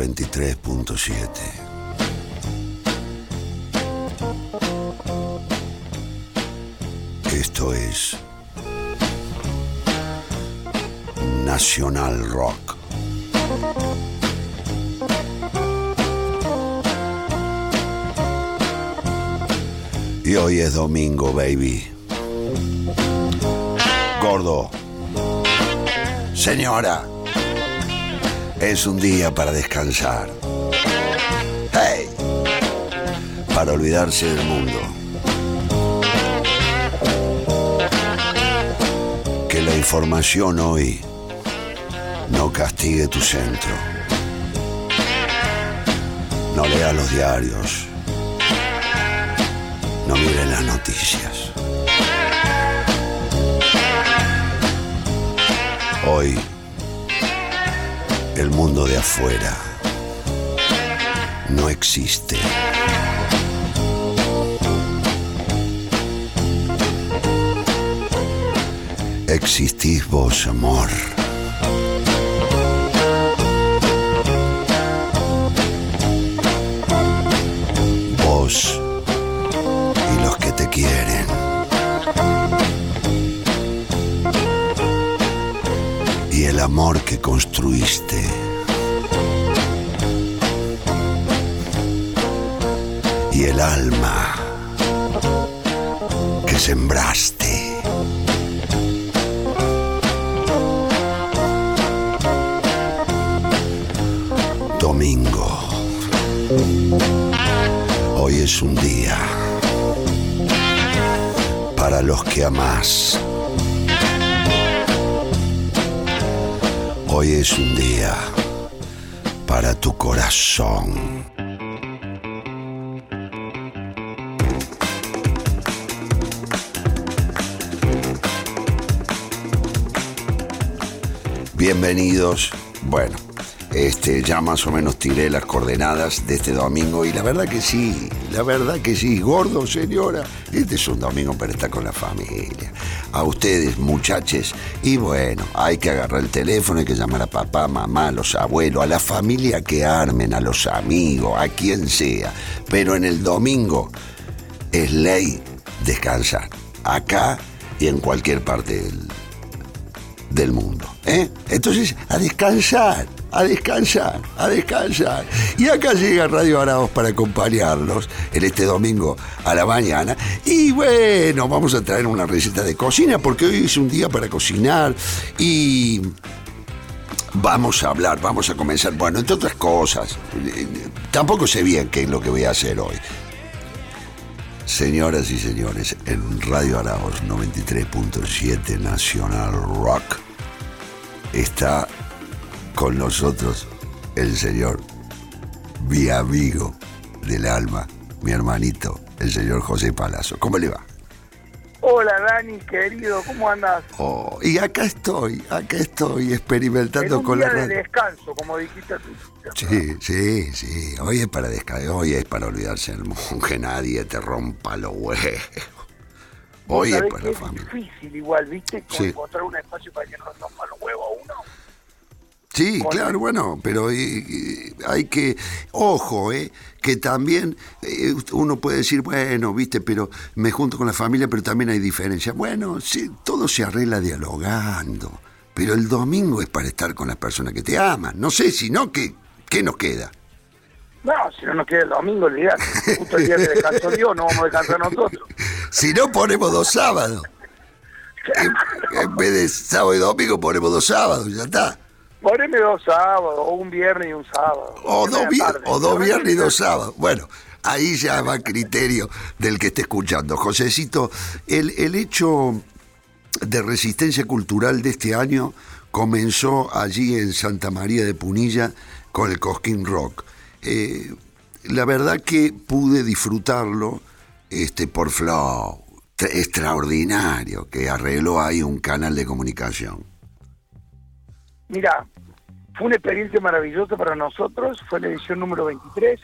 93.7. Esto es Nacional Rock. Y hoy es domingo, baby. Gordo. Señora. Es un día para descansar. Hey. Para olvidarse del mundo. Que la información hoy no castigue tu centro. No lea los diarios. No mire las noticias. Hoy, el mundo de afuera no existe. Existís vos, amor. Vos y los que te quieren. Y el amor que Y el alma que sembraste. Domingo. Hoy es un día para los que amás. Hoy es un día para tu corazón. Bienvenidos. Bueno, este, ya más o menos tiré las coordenadas de este domingo y la verdad que sí, la verdad que sí, gordo señora, este es un domingo para estar con la familia. A ustedes muchachos, y bueno, hay que agarrar el teléfono, hay que llamar a papá, mamá, a los abuelos, a la familia que armen, a los amigos, a quien sea. Pero en el domingo es ley descansar, acá y en cualquier parte del, del mundo. ¿eh? Entonces, a descansar, a descansar, a descansar. Y acá llega Radio Araos para acompañarlos en este domingo a la mañana. Y bueno, vamos a traer una receta de cocina porque hoy es un día para cocinar y vamos a hablar, vamos a comenzar, bueno, entre otras cosas. Tampoco sé bien qué es lo que voy a hacer hoy. Señoras y señores, en Radio Araos 93.7 Nacional Rock está con nosotros el señor, mi amigo del alma, mi hermanito, el señor José Palazzo. ¿Cómo le va? Hola Dani, querido, ¿cómo andas? Oh, y acá estoy, acá estoy experimentando en un con día la de descanso, como dijiste tú. Sí, sí, sí. Hoy es para descansar, hoy es para olvidarse del mundo, que nadie te rompa los huevos. Hoy es ¿Sabés para la familia. Es difícil igual, ¿viste? Como Sí. encontrar un espacio para que no rompa los huevos a uno. Sí, claro, bueno, pero hay que, ojo, eh, que también eh, uno puede decir, bueno, viste, pero me junto con la familia, pero también hay diferencias. Bueno, sí, todo se arregla dialogando, pero el domingo es para estar con las personas que te aman. No sé, si no, ¿qué, qué nos queda? No, si no nos queda el domingo, olvidate. Justo el día que descansó Dios, no vamos a descansar nosotros. Si no, ponemos dos sábados. En, en vez de sábado y domingo, ponemos dos sábados, ya está. Poneme dos sábados, o un viernes y un sábado. O dos, o dos viernes y dos sábados. Bueno, ahí ya va criterio del que esté escuchando. Josecito, el, el hecho de resistencia cultural de este año comenzó allí en Santa María de Punilla con el Cosquín Rock. Eh, la verdad que pude disfrutarlo este, por Flow. Tra- Extraordinario que arregló ahí un canal de comunicación. Mira, fue una experiencia maravillosa para nosotros, fue la edición número 23,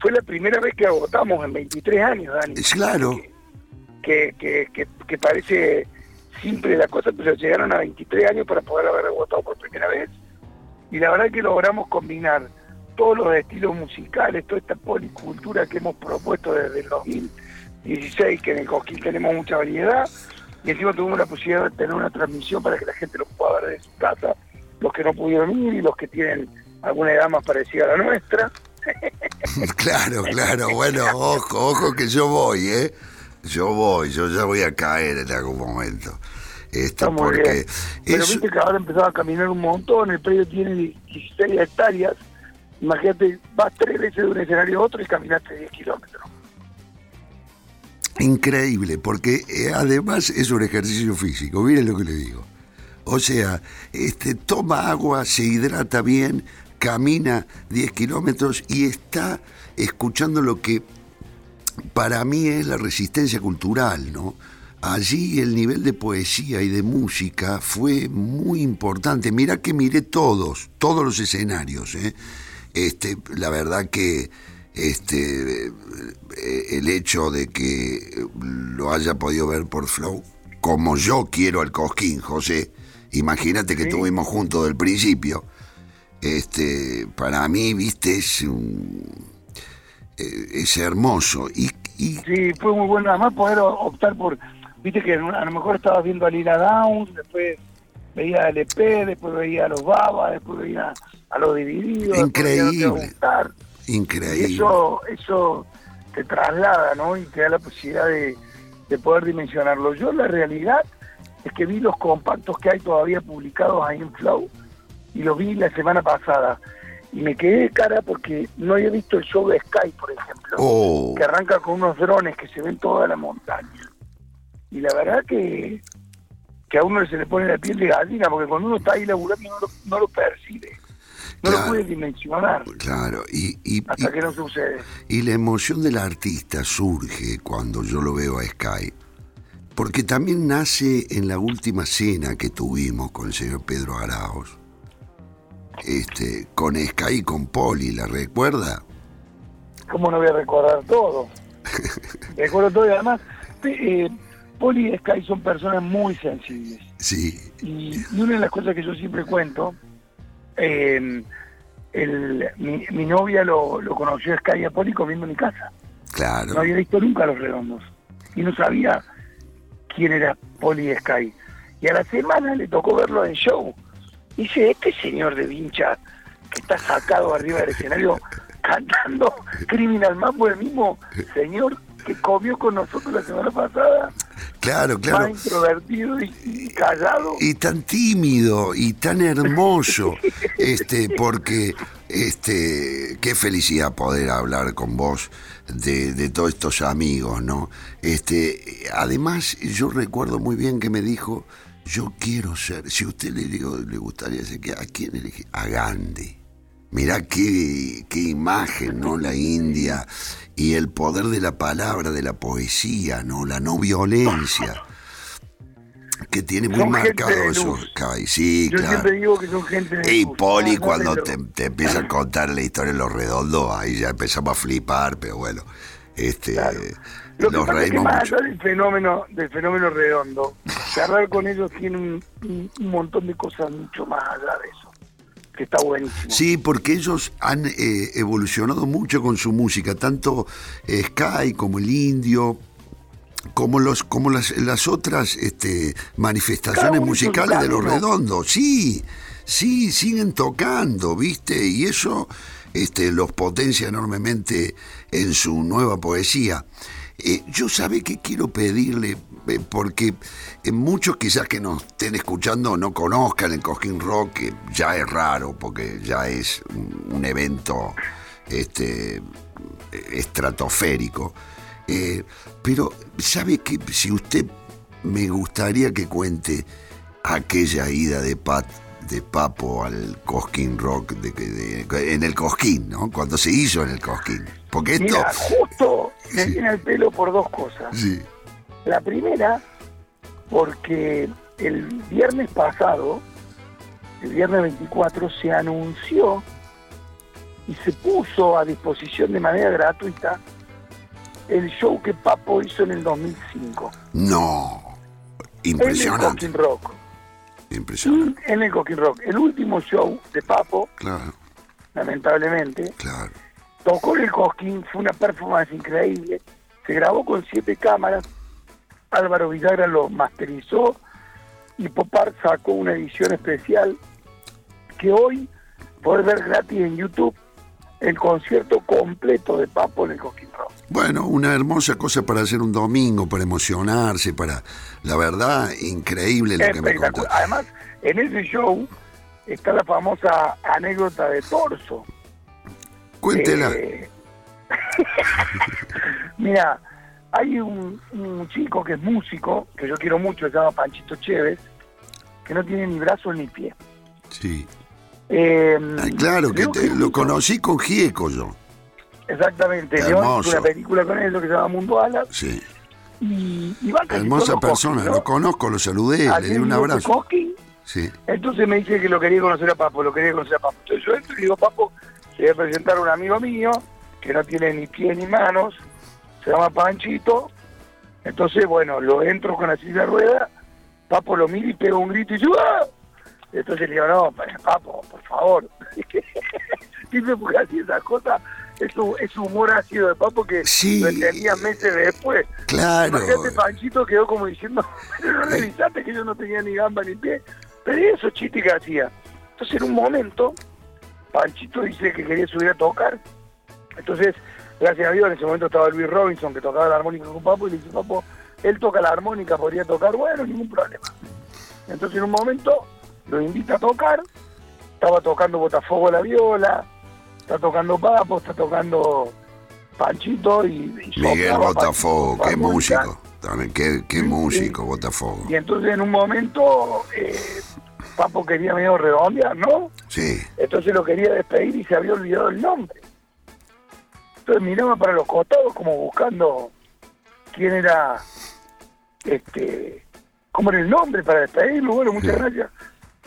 fue la primera vez que agotamos en 23 años, Dani. Es claro. Que, que, que, que parece simple la cosa, pero llegaron a 23 años para poder haber agotado por primera vez. Y la verdad que logramos combinar todos los estilos musicales, toda esta policultura que hemos propuesto desde el 2016, que en el Cosquín tenemos mucha variedad, y encima tuvimos la posibilidad de tener una transmisión para que la gente lo pueda ver de su casa, los que no pudieron ir y los que tienen alguna edad más parecida a la nuestra. Claro, claro. Bueno, ojo, ojo que yo voy, ¿eh? Yo voy, yo ya voy a caer en algún momento. Esto Está muy porque bien. Pero viste que ahora empezaba a caminar un montón, el predio tiene 16 hectáreas, imagínate, vas tres veces de un escenario a otro y caminaste 10 kilómetros. increíble, porque eh, además es un ejercicio físico, miren lo que le digo. O sea, este, toma agua, se hidrata bien, camina 10 kilómetros y está escuchando lo que para mí es la resistencia cultural, ¿no? Allí el nivel de poesía y de música fue muy importante. Mirá que miré todos, todos los escenarios, ¿eh? Este, la verdad que este, eh, el hecho de que lo haya podido ver por Flow, como yo quiero al Cosquín, José, imagínate que Sí. estuvimos juntos del principio. Este, para mí, viste, es un, eh, es hermoso. Y, y Sí, fue muy bueno además poder optar por, viste que a lo mejor estabas viendo a Lila Downs, después veía a LP, después veía a los Baba, después veía a los Divididos. Increíble. Gustar. Y increíble. eso, eso te traslada, ¿no? Y te da la posibilidad de, de poder dimensionarlo. Yo la realidad es que vi los compactos que hay todavía publicados ahí en Flow y los vi la semana pasada. Y me quedé de cara porque no había visto el show de Sky, por ejemplo, Oh, que arranca con unos drones que se ven toda la montaña. Y la verdad que, que a uno se le pone la piel de gallina, porque cuando uno está ahí laburando no lo, no lo percibe, no Claro. lo puede dimensionar claro. Y, y, hasta y- que no sucede. y la emoción del artista surge cuando yo lo veo a Sky. Porque también nace en la última cena que tuvimos con el señor Pedro Araos. Este, con Sky y con Poli, ¿la recuerda? ¿Cómo no voy a recordar todo? Recuerdo todo y además, eh, Poli y Sky son personas muy sensibles. Sí, Y, y una de las cosas que yo siempre cuento, eh, el- mi, mi novia lo, lo conoció a Sky y a Poli comiendo en mi casa. claro. No había visto nunca a los redondos. Y no sabía quién era Poli Sky. Y a la semana le tocó verlo en show. Y dice, este señor de vincha que está sacado arriba del escenario cantando Criminal Mambo, el mismo señor que comió con nosotros la semana pasada, Claro, más claro. introvertido y, y callado. y tan tímido y tan hermoso este porque este qué felicidad poder hablar con vos de, de todos estos amigos no este además yo recuerdo muy bien que me dijo yo quiero ser si usted le digo le gustaría ser que a quién elegí a Gandhi Mirá qué, qué imagen, ¿no? La India y el poder de la palabra, de la poesía, ¿no? La no violencia que tiene muy Son marcado eso. Sí, Yo claro. siempre digo que son gente de Y luz. Poli, cuando te, te empieza a contar la historia de los redondos, ahí ya empezamos a flipar, pero bueno, este, Claro. Lo que pasa es que reímos más mucho. allá del fenómeno, del fenómeno redondo, cerrar con ellos tiene un- un montón de cosas mucho más allá de eso, que está buenísimo. Sí, porque ellos han eh, evolucionado mucho con su música, tanto eh, Sky como el Indio, como los como las, las otras este, manifestaciones musicales de los redondos. Sí, sí, siguen tocando, ¿viste? Y eso este, los potencia enormemente en su nueva poesía. Eh, yo sabe que quiero pedirle, porque eh, muchos quizás que nos estén escuchando no conozcan el Cosquín Rock, que ya es raro, porque ya es un, evento este, estratosférico. Eh, pero, ¿sabe que Si usted me gustaría que cuente aquella ida de Pat de Papo al Cosquín Rock de, de- en el Cosquín, ¿no? Cuando se hizo en el Cosquín. Porque esto... Mira, justo me viene el pelo por dos cosas. Sí, La primera, porque el viernes pasado, el viernes 24, se anunció y se puso a disposición de manera gratuita el show que Papo hizo en el 2005. no. En el Impresionante. Cosquín Rock. Impresionante. En el Cosquín Rock. El último show de Papo, Claro, lamentablemente, claro. tocó en el Cosquín, fue una performance increíble, se grabó con siete cámaras, Álvaro Villagra lo masterizó y Popar sacó una edición especial que hoy podés ver gratis en YouTube el concierto completo de Papo en el Cosquín Rock. Bueno, una hermosa cosa para hacer un domingo, para emocionarse, para... La verdad, increíble lo que me contó. Además, en ese show está la famosa anécdota de Torso. Cuéntela. Eh, Mira, hay un, un chico que es músico, que yo quiero mucho, se llama Panchito Chévez, que no tiene ni brazos ni pie. Sí. Eh, claro, que te- lo conocí con Gieco yo. Exactamente, hizo una película con él, lo que se llama Mundo Alas, Sí. y, y va Hermosa persona, lo conozco, lo saludé, le di un abrazo. Sí. Entonces me dice que lo quería conocer a Papo, lo quería conocer a Papo. Entonces yo entro y digo, Papo, se voy a presentar a un amigo mío que no tiene ni pies ni manos, se llama Panchito. Entonces, bueno, lo entro con la silla de rueda, Papo lo mira y pega un grito y yo, ¡ah! Entonces le digo, no, Papo, por favor. Dice, porque así esas cosas, es es humor ácido de Papo que Sí. lo entendía meses después. Claro. Imagínate, Panchito quedó como diciendo, pero no revisaste que yo no tenía ni gamba ni pie. Pero eso chiste que hacía. Entonces, en un momento, Panchito dice que quería subir a tocar. Entonces, gracias a Dios, en ese momento estaba Luis Robinson, que tocaba la armónica con Papo, y le dice, Papo, él toca la armónica, podría tocar, bueno, ningún problema. Entonces, en un momento, lo invita a tocar. Estaba tocando Botafogo la viola, está tocando Papo, está tocando Panchito y, y Miguel Botafogo, qué músico. También, qué, qué músico, Botafogo. Y entonces en un momento eh, Papo quería medio redondear, ¿no? Sí. Entonces lo quería despedir y se había olvidado el nombre. Entonces miraba para los costados como buscando quién era, este, cómo era el nombre para despedirlo. Bueno, muchas Sí. gracias.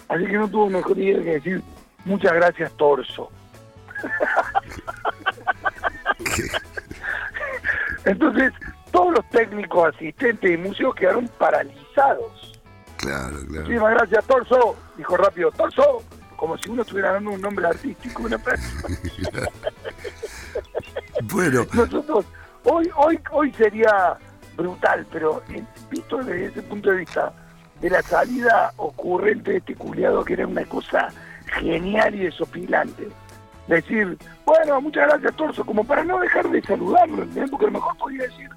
Así que no tuvo mejor idea que decir muchas gracias, Torso. Entonces todos los técnicos, asistentes y músicos quedaron paralizados. Claro, claro. Muchísimas gracias, Torso. Dijo rápido, Torso. Como si uno estuviera dando un nombre artístico una persona. Bueno, Nosotros, hoy, hoy, hoy sería brutal, pero eh, visto desde ese punto de vista de la salida ocurrente de este culiado que era una cosa genial y desopilante. Decir, bueno, muchas gracias, Torso, como para no dejar de saludarlo, ¿entendés? porque a lo mejor podía decir,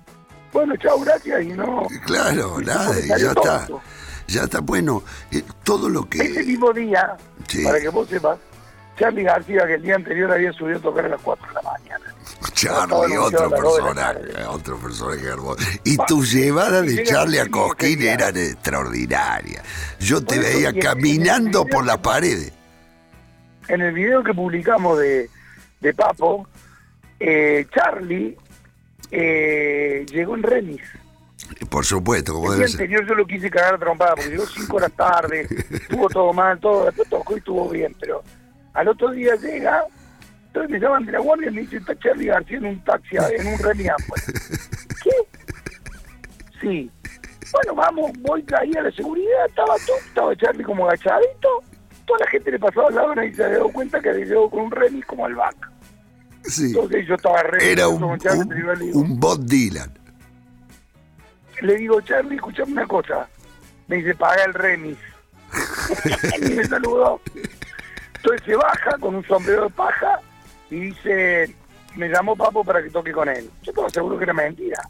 bueno, chao, gracias, y no. claro, nada, y ya está. Ya está. Bueno, eh, todo lo Ese que... mismo día, Sí. para que vos sepas, Charlie García, que el día anterior había subido a tocar a las 4 de la mañana. Charlie, Estaba otro personaje, otro personaje hermoso. Y tus llevadas de Charlie a Cosquín eran extraordinarias. Yo te eso, veía caminando por las paredes. En el video que publicamos de, de Papo, eh, Charlie eh, llegó en remis. Por supuesto, como El día debe ser. anterior yo lo quise cagar trompada porque llegó cinco horas tarde, estuvo todo mal, todo, después tocó y estuvo bien, pero al otro día llega, entonces me llaman de la guardia y me dicen, está Charlie García en un taxi, en un remis Amway". ¿Qué? Sí. Bueno, vamos, voy ahí a la seguridad, estaba todo, estaba Charlie como agachadito, toda la gente le pasaba al lado y se dado cuenta que había llegado con un remis como al vaca. Sí. Entonces yo estaba re Era un, con Charlie, un, pero yo le digo, un Bob Dylan. le digo, Charlie, escuchame una cosa. Me dice, paga el remis. y me saludó. Entonces se baja con un sombrero de paja y dice, me llamó Papo para que toque con él. Yo estaba seguro que era mentira.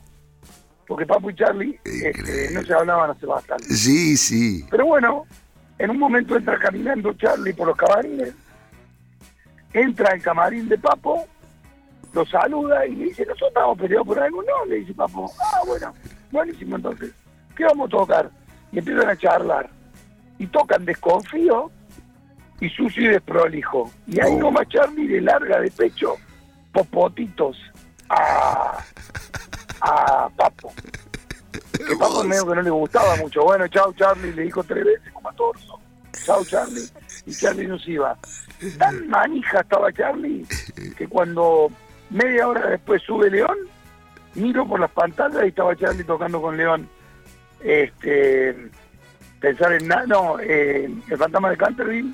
porque Papo y Charlie este, no se hablaban hace bastante. Sí, sí. Pero bueno, en un momento entra caminando Charlie por los camarines, entra al camarín de Papo, lo saluda y le dice, nosotros estamos peleados por algo, no, le dice Papo, ah, bueno, buenísimo entonces, ¿qué vamos a tocar? Y empiezan a charlar, y tocan Desconfío y Sucio y Desprolijo, y ahí Oh. nomás Charlie le larga de pecho popotitos a, a Papo. Que Papo medio que no le gustaba mucho. Bueno, chao Charlie, le dijo tres veces como a torso. Chao Charlie. Y Charlie no se iba. Tan manija estaba Charlie que cuando media hora después sube León, miro por las pantallas y estaba Charlie tocando con León. Este, pensar en nada, no, eh, el fantasma de Canterville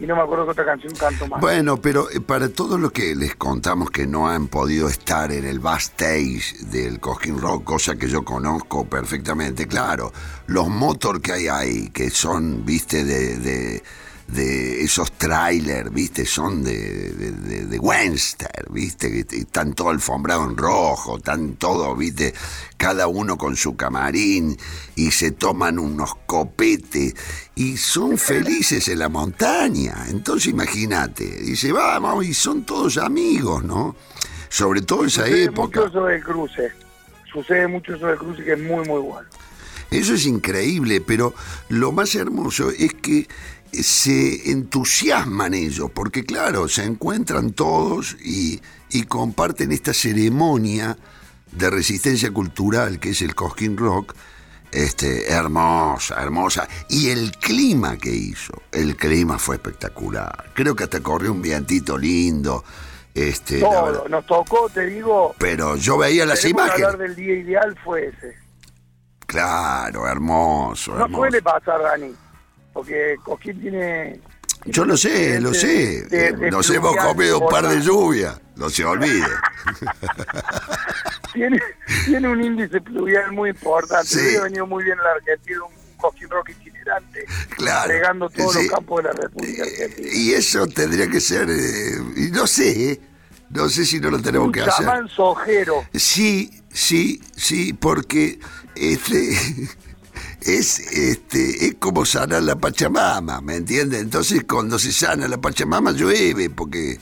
y no me acuerdo qué otra canción canto más. Bueno, pero eh, para todos los que les contamos que no han podido estar en el backstage del Cosquín Rock, cosa que yo conozco perfectamente, claro, los motor que hay ahí, que son, viste, de, de, de esos trailers, viste, son de, de, de, de viste, que están todo alfombrado en rojo, están todos, viste, cada uno con su camarín y se toman unos copetes y son felices en la montaña. Entonces imagínate, dice, vamos, y son todos amigos, ¿no? Sobre todo esa Sucede época. mucho eso del cruce. Sucede mucho eso del cruce que es muy, muy bueno. Eso es increíble, pero lo más hermoso es que se entusiasman ellos, porque claro, se encuentran todos y, y comparten esta ceremonia de resistencia cultural que es el Cosquín Rock, este, hermosa, hermosa. Y el clima que hizo, el clima fue espectacular. Creo que hasta corrió un vientito lindo. Este, Todo, nos tocó, te digo, Pero yo veía las imágenes. hablar del día ideal fue ese. Claro, hermoso, No hermoso. suele pasar, Dani, porque Cosquín tiene... Yo lo sé, lo sé. de- de Nos hemos comido un par de lluvias. No se olvide. tiene, tiene un índice pluvial muy importante. Sí. Hubiera venido muy bien en la Argentina un Cosquín Rock itinerante, Claro. regando todos Sí. los campos de la República Argentina. Y eso tendría que ser. eh, no sé, eh, no sé si no lo tenemos un que hacer. chamán sojero. Sí, sí, sí, porque este es este es como sanar la Pachamama, ¿me entiende? Entonces cuando se sana la Pachamama llueve porque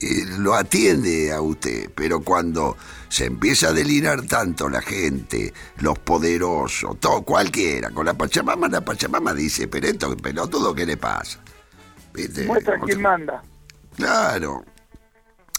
eh, lo atiende a usted, pero cuando se empieza a delirar tanto la gente, los poderosos, todo cualquiera, con la Pachamama, la Pachamama dice, pero esto pelotudo, ¿qué le pasa? ¿Viste? Muestra quién manda. Claro,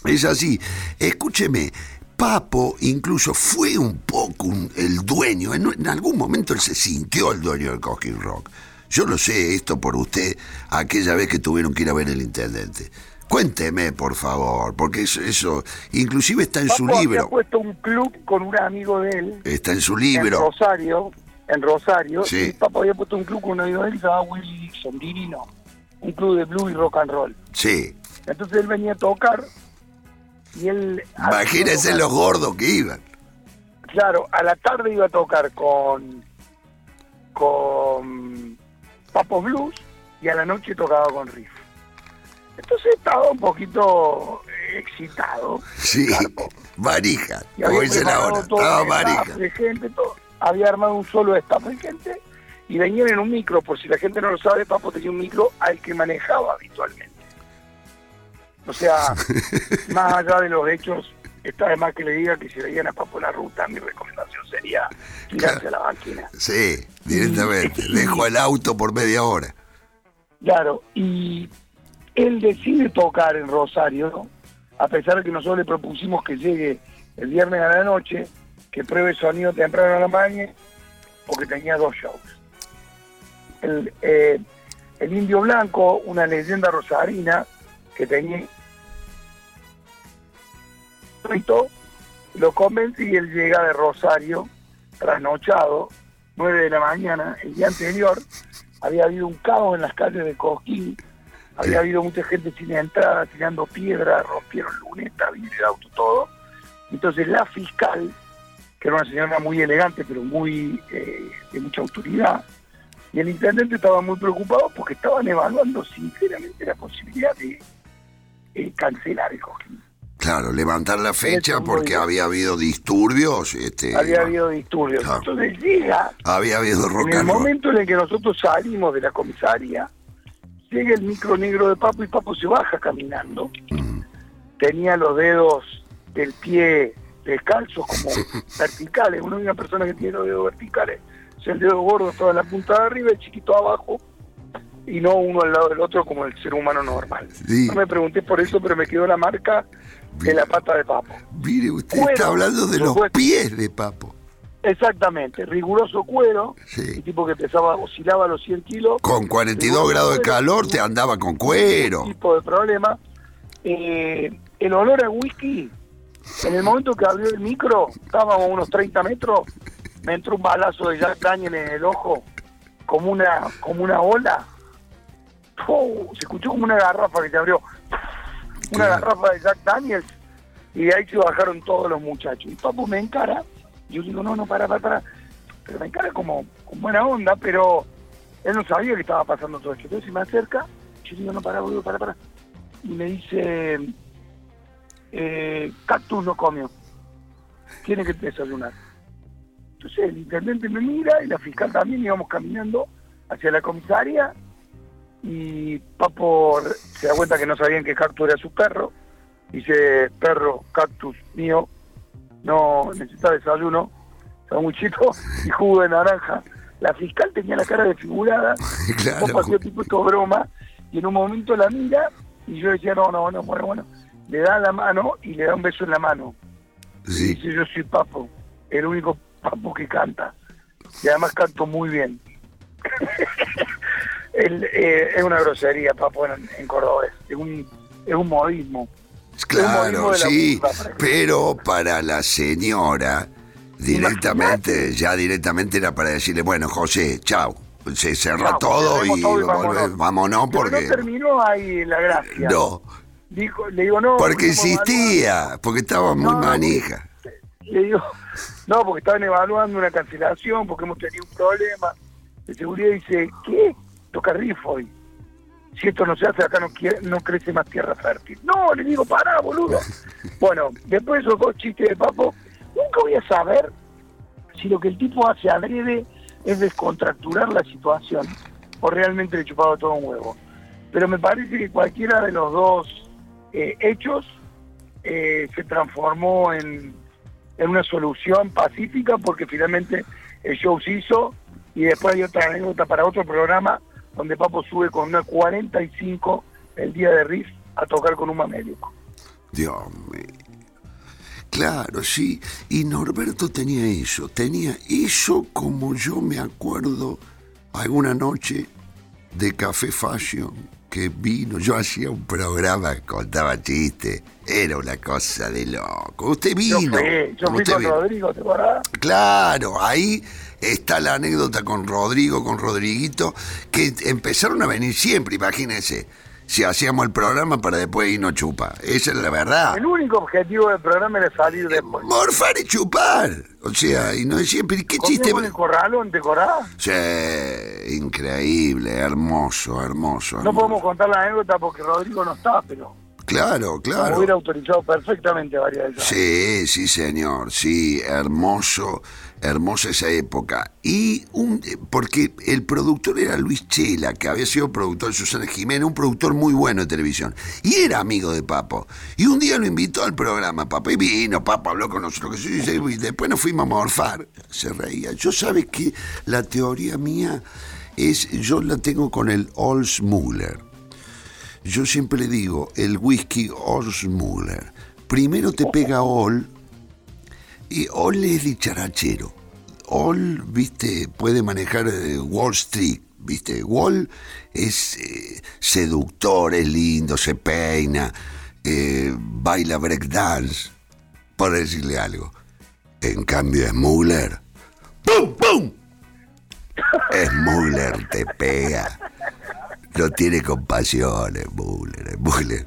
es así. Escúcheme, Papo incluso fue un poco un- el dueño, en, en algún momento él se sintió el dueño del Cosquín Rock. Yo lo sé esto por usted, aquella vez que tuvieron que ir a ver el intendente. Cuénteme, por favor, porque eso, eso inclusive está en su Papo libro. puesto un club con un amigo de él Está en su en libro. Rosario, en Rosario, Sí. y Papo había puesto un club con un amigo de él que se llamaba Willy Dixon, divino, un club de blues y rock and roll. Sí. Entonces él venía a tocar y él... Imagínense los gordos que iban. Claro, a la tarde iba a tocar con con Papo Blues y a la noche tocaba con Riff. Entonces estaba un poquito excitado. Sí. Carpo. Varija, como había dicen ahora. Estaba varija. de gente, todo. Había armado un solo staff de gente y venían en un micro, por si la gente no lo sabe, Papo tenía un micro al que manejaba habitualmente. O sea, más allá de los hechos, está de más que le diga que si veían a Papo la ruta, mi recomendación sería tirarse a la máquina. Sí, directamente. Dejo el auto por media hora. Claro, y él decide tocar en Rosario, ¿no? a pesar de que nosotros le propusimos que llegue el viernes a la noche, que pruebe sonido temprano a la mañana, porque tenía dos shows. El, eh, el Indio Blanco, una leyenda rosarina que tenía lo convence y él llega de Rosario, trasnochado, 9 de la mañana, el día anterior, había habido un caos en las calles de Cosquín, había habido mucha gente sin entrada, tirando piedras, rompieron lunetas, vidrio de auto, todo. Entonces la fiscal, que era una señora muy elegante, pero muy eh, de mucha autoridad, y el intendente estaba muy preocupado porque estaban evaluando sinceramente la posibilidad de eh, cancelar el Cosquín. Claro, levantar la fecha porque había habido disturbios. Este, había habido disturbios. Claro. Entonces llega, había habido rock en el momento en el que nosotros salimos de la comisaria, llega el micro negro de Papo y Papo se baja caminando. Mm. Tenía los dedos del pie descalzos como verticales. Una persona que tiene los dedos verticales, o sea, el dedo gordo toda la punta de arriba, el chiquito abajo, y no uno al lado del otro como el ser humano normal. Sí. No me pregunté por eso, pero me quedó la marca de la pata de Papo. Mire, usted Cuero, está hablando de los pies de Papo. Exactamente, riguroso cuero, Sí. el tipo que pesaba, oscilaba los 100 kilos, Con 42 Riguroso grados de cuero, calor te andaba con cuero. tipo de problema. Eh, el olor a whisky, en el momento que abrió el micro, estábamos a unos 30 metros, me entró un balazo de Jack Daniel en el ojo, como una, como una ola. ¡Fu! Se escuchó como una garrafa que se abrió. Una garrafa de Jack Daniels. Y de ahí se bajaron todos los muchachos. Y Papo me encara. Y yo digo, no, no, para, para, para. Pero me encara como con buena onda, pero él no sabía que estaba pasando todo esto. Entonces se me acerca. Yo digo, no, para, boludo, para, para. Y me dice, eh, Cactus no comió. Tiene que desayunar. Entonces el intendente me mira y la fiscal también íbamos caminando hacia la comisaria y Papo se da cuenta que no sabían que Cactus era su perro. Dice, perro, cactus mío, no necesita desayuno, sanguchito y jugo de naranja. La fiscal tenía la cara desfigurada, Claro. Tipo esto broma, y en un momento la mira y yo decía, no, no, no, bueno, bueno, le da la mano y le da un beso en la mano. Y Sí. dice, yo soy Papo, el único Papo que canta. Y además canto muy bien. El, eh, es una grosería, Papo, en, en cordobés. Es un, es un modismo. Claro, sí, pero para la señora, directamente, ya directamente era para decirle, bueno, José, chao. Se cerró todo y, todo y vámonos. Pero porque... no terminó ahí la gracia. No, Dijo, le digo, no. porque insistía, porque estaba muy No, manija. Le digo, no, porque estaban evaluando una cancelación, porque hemos tenido un problema de seguridad. Dice, ¿qué? Toca riff hoy. Si esto no se hace, acá no, quiere, no crece más tierra fértil. No, le digo, pará, boludo. bueno, después de esos dos chistes de papo, nunca voy a saber si lo que el tipo hace adrede es descontracturar la situación o realmente le chupaba todo un huevo. Pero me parece que cualquiera de los dos eh, hechos eh, se transformó en, en una solución pacífica porque finalmente el show se hizo y después hay otra anécdota para otro programa donde Papo sube con una 45 el día de Riff a tocar con un mamélico. Dios mío. Claro, sí. Y Norberto tenía eso. Tenía eso como yo me acuerdo alguna noche de Café Fashion que vino. Yo hacía un programa, contaba chistes. Era una cosa de loco. Usted Yo vino. fui, yo fui usted con vino. Rodrigo, ¿te acordás? Claro, ahí está la anécdota con Rodrigo, con Rodriguito, que empezaron a venir siempre, imagínense. Si hacíamos el programa para después irnos chupa. Esa es la verdad. El único objetivo del programa era salir después. Morfar y chupar. O sea, y no es siempre. ¿Qué chiste? El corralón, ¿te acordás? Sí, increíble, hermoso, hermoso. No podemos contar la anécdota porque Rodrigo no está, pero Claro, claro. hubiera autorizado perfectamente varias de esas. Sí, sí, señor, sí, hermoso, hermosa esa época. Y un, porque el productor era Luis Chela, que había sido productor de Susana Jiménez, un productor muy bueno de televisión. Y era amigo de Papo. Y un día lo invitó al programa, Papo, y vino, Papo habló con nosotros, y después nos fuimos a morfar. Se reía. Yo sabes que la teoría mía es, yo la tengo con el Oldsmuller. Yo siempre le digo, el whisky Oldsmuller. Primero te pega Ol, y Ol es dicharachero. Ol, viste, puede manejar eh, Wall Street, viste. Wall es eh, seductor, es lindo, se peina, eh, baila breakdance, por decirle algo. En cambio, Smuller, ¡pum, pum! Smuller te pega. No tiene compasión, Smuller, Smuller.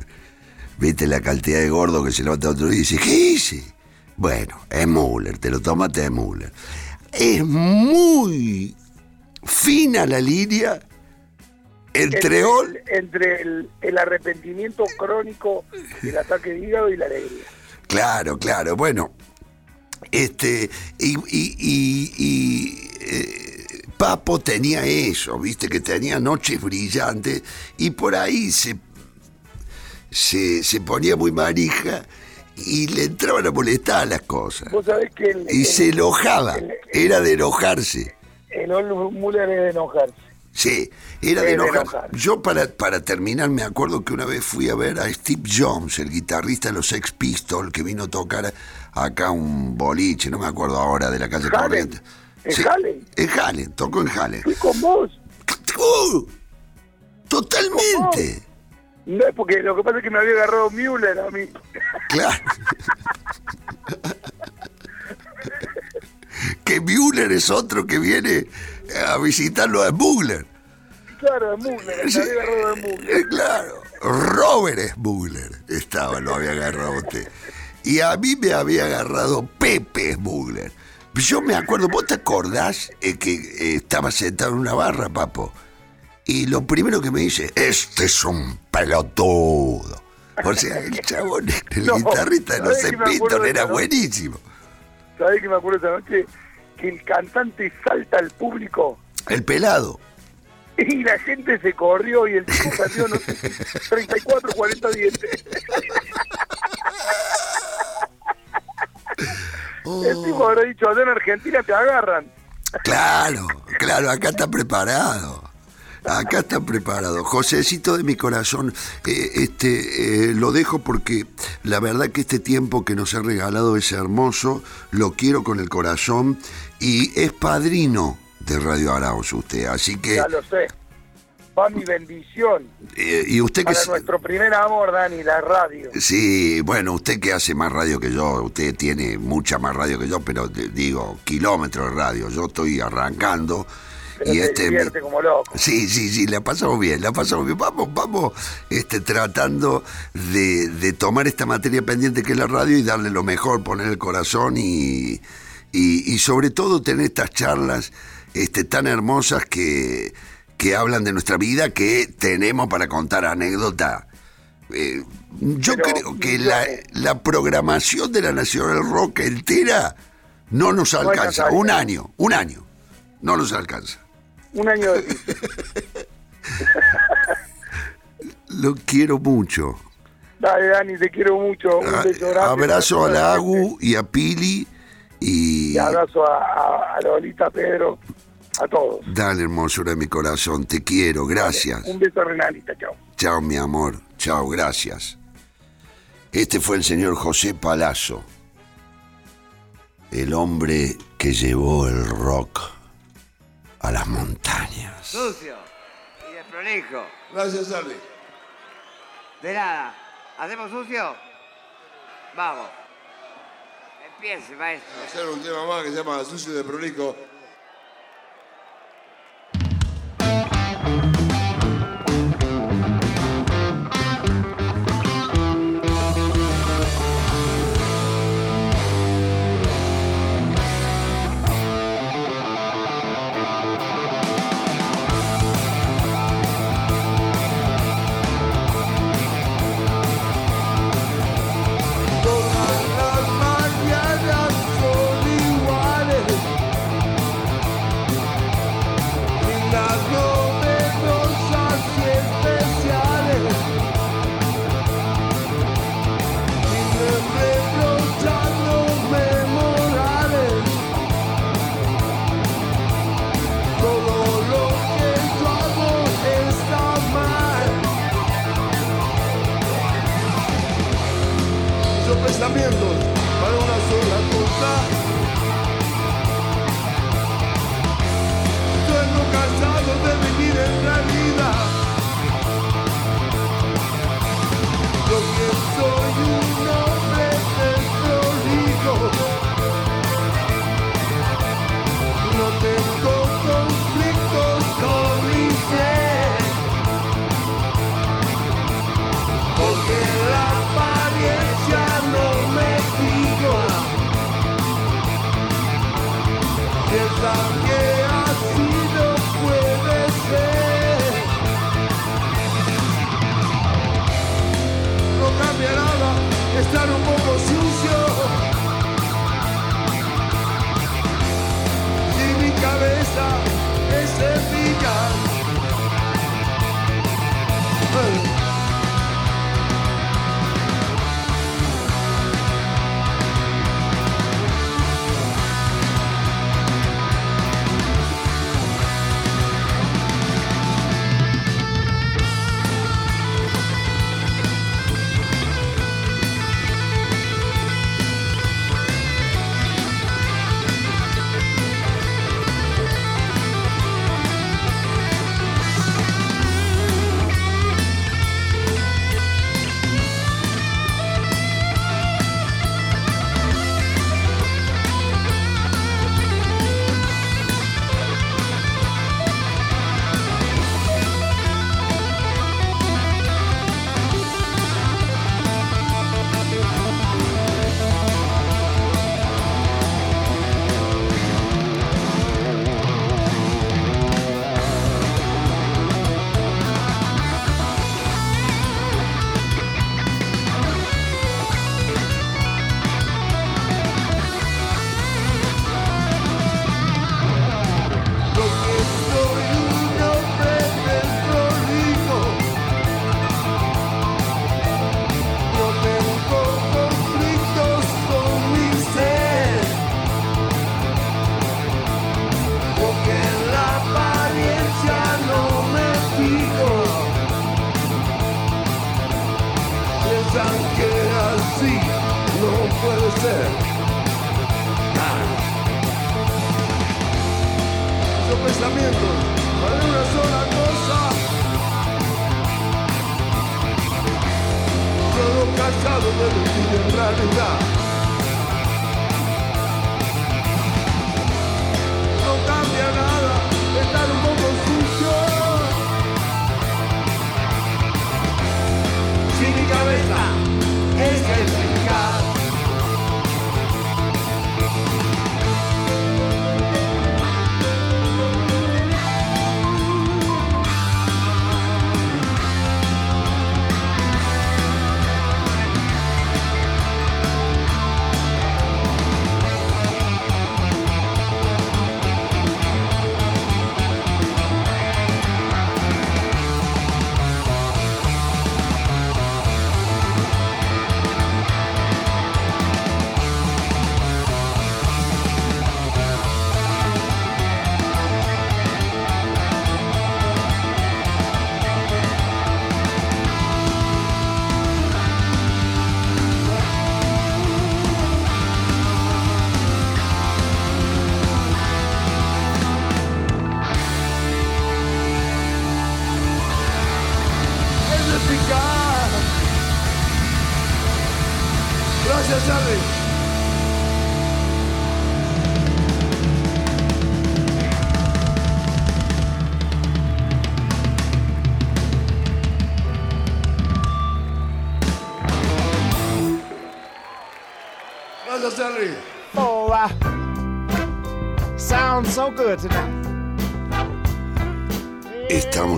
¿Viste la cantidad de gordo que se levanta otro día y dice, ¿qué hice? Bueno, es Muller, te lo tomaste de Muller. Es muy fina la línea entre, entre el, el, arrepentimiento crónico del ataque de hígado y la alegría. Claro, claro. Bueno, este y, y, y, eh, Papo tenía eso, viste que tenía noches brillantes y por ahí se se, se ponía muy marija y le entraban a molestar las cosas. ¿Vos sabés que y se enojaba, era de enojarse. El Old Muller era de enojarse. Sí, era de enojar. Yo para, para terminar me acuerdo que una vez fui a ver a Steve Jones, el guitarrista de los Sex Pistols, que vino a tocar acá un boliche, no me acuerdo ahora, de la calle Corriente. ¿En sí, En Hallen, tocó en Hallen. Fui con vos. Uh, totalmente. No, porque lo que pasa es que me había agarrado Müller a mí. Claro. que Müller es otro que viene a visitarlo a Müller. Claro, a Müller, sí. había agarrado a Müller. Eh, claro, Robert Müller estaba, lo había agarrado usted. Y a mí me había agarrado Pepe Müller. Yo me acuerdo, ¿vos te acordás eh, que eh, estaba sentado en una barra, papo? Y lo primero que me dice, este es un pelotudo. O sea, el chabón, el no, guitarrista de los Piton era buenísimo. ¿Sabés que me acuerdo esa noche? Que el cantante salta al público. El pelado. Y la gente se corrió y el tipo salió, no sé, 34, 40 dientes. El tipo habrá dicho, allá en Argentina te agarran. Claro, claro, acá está preparado. Acá está preparado. Josécito de mi corazón, eh, este, eh, lo dejo porque la verdad que este tiempo que nos ha regalado es hermoso, lo quiero con el corazón y es padrino de Radio Arauz usted, así que... Ya lo sé. Va mi bendición. Eh, y usted Para que nuestro primer amor, Dani, la radio. Sí, bueno, usted que hace más radio que yo, usted tiene mucha más radio que yo, pero digo, kilómetros de radio. Yo estoy arrancando y este como loco. Sí, sí, sí, la pasamos bien, la pasamos bien. Vamos, vamos este, tratando de, de, tomar esta materia pendiente que es la radio y darle lo mejor, poner el corazón y, y, y sobre todo tener estas charlas este, tan hermosas que, que hablan de nuestra vida, que tenemos para contar anécdotas. Eh, yo Pero, creo que la, la, programación de la Nacional Rock entera no nos alcanza. No un año, un año. No nos alcanza un año de Lo quiero mucho. Dale, Dani, te quiero mucho. Un A, beso grande. abrazo a la Agu y a Pili. Y, y abrazo a, a, a Lolita, Pedro, a todos. Dale, hermosura de mi corazón, te quiero, gracias. Un beso, Renalita, chao. Chao, mi amor, chao, gracias. Este fue el señor José Palazzo, el hombre que llevó el rock a las montañas. Sucio y desprolijo. Gracias, Charlie. De nada. ¿Hacemos sucio? Vamos. Empiece, maestro. Hacer un tema más que se llama Sucio y desprolijo.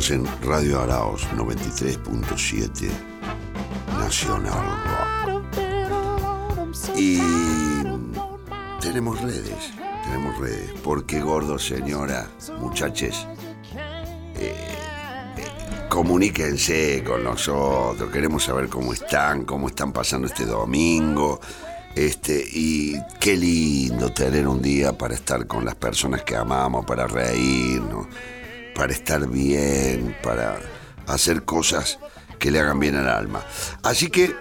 En Radio Araos 93.7 Nacional. Y tenemos redes, tenemos redes. Porque gordo, señora, muchachos, eh, eh, comuníquense con nosotros. Queremos saber cómo están, cómo están pasando este domingo. Este, y qué lindo tener un día para estar con las personas que amamos, para reírnos, para estar bien, para hacer cosas que le hagan bien al alma. Así que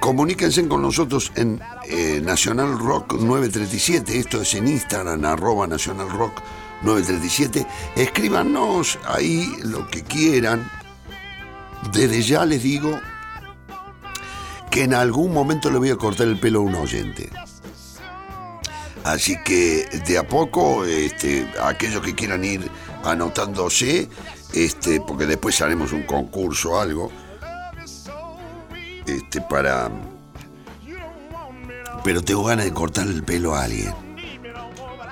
comuníquense con nosotros en eh, Nacional Rock 937, esto es en Instagram, arroba Nacional Rock 937. Escríbanos ahí lo que quieran. Desde ya les digo que en algún momento le voy a cortar el pelo a un oyente. Así que de a poco, este, aquellos que quieran ir anotándose, este, porque después haremos un concurso o algo, este, para... Pero tengo ganas de cortar el pelo a alguien.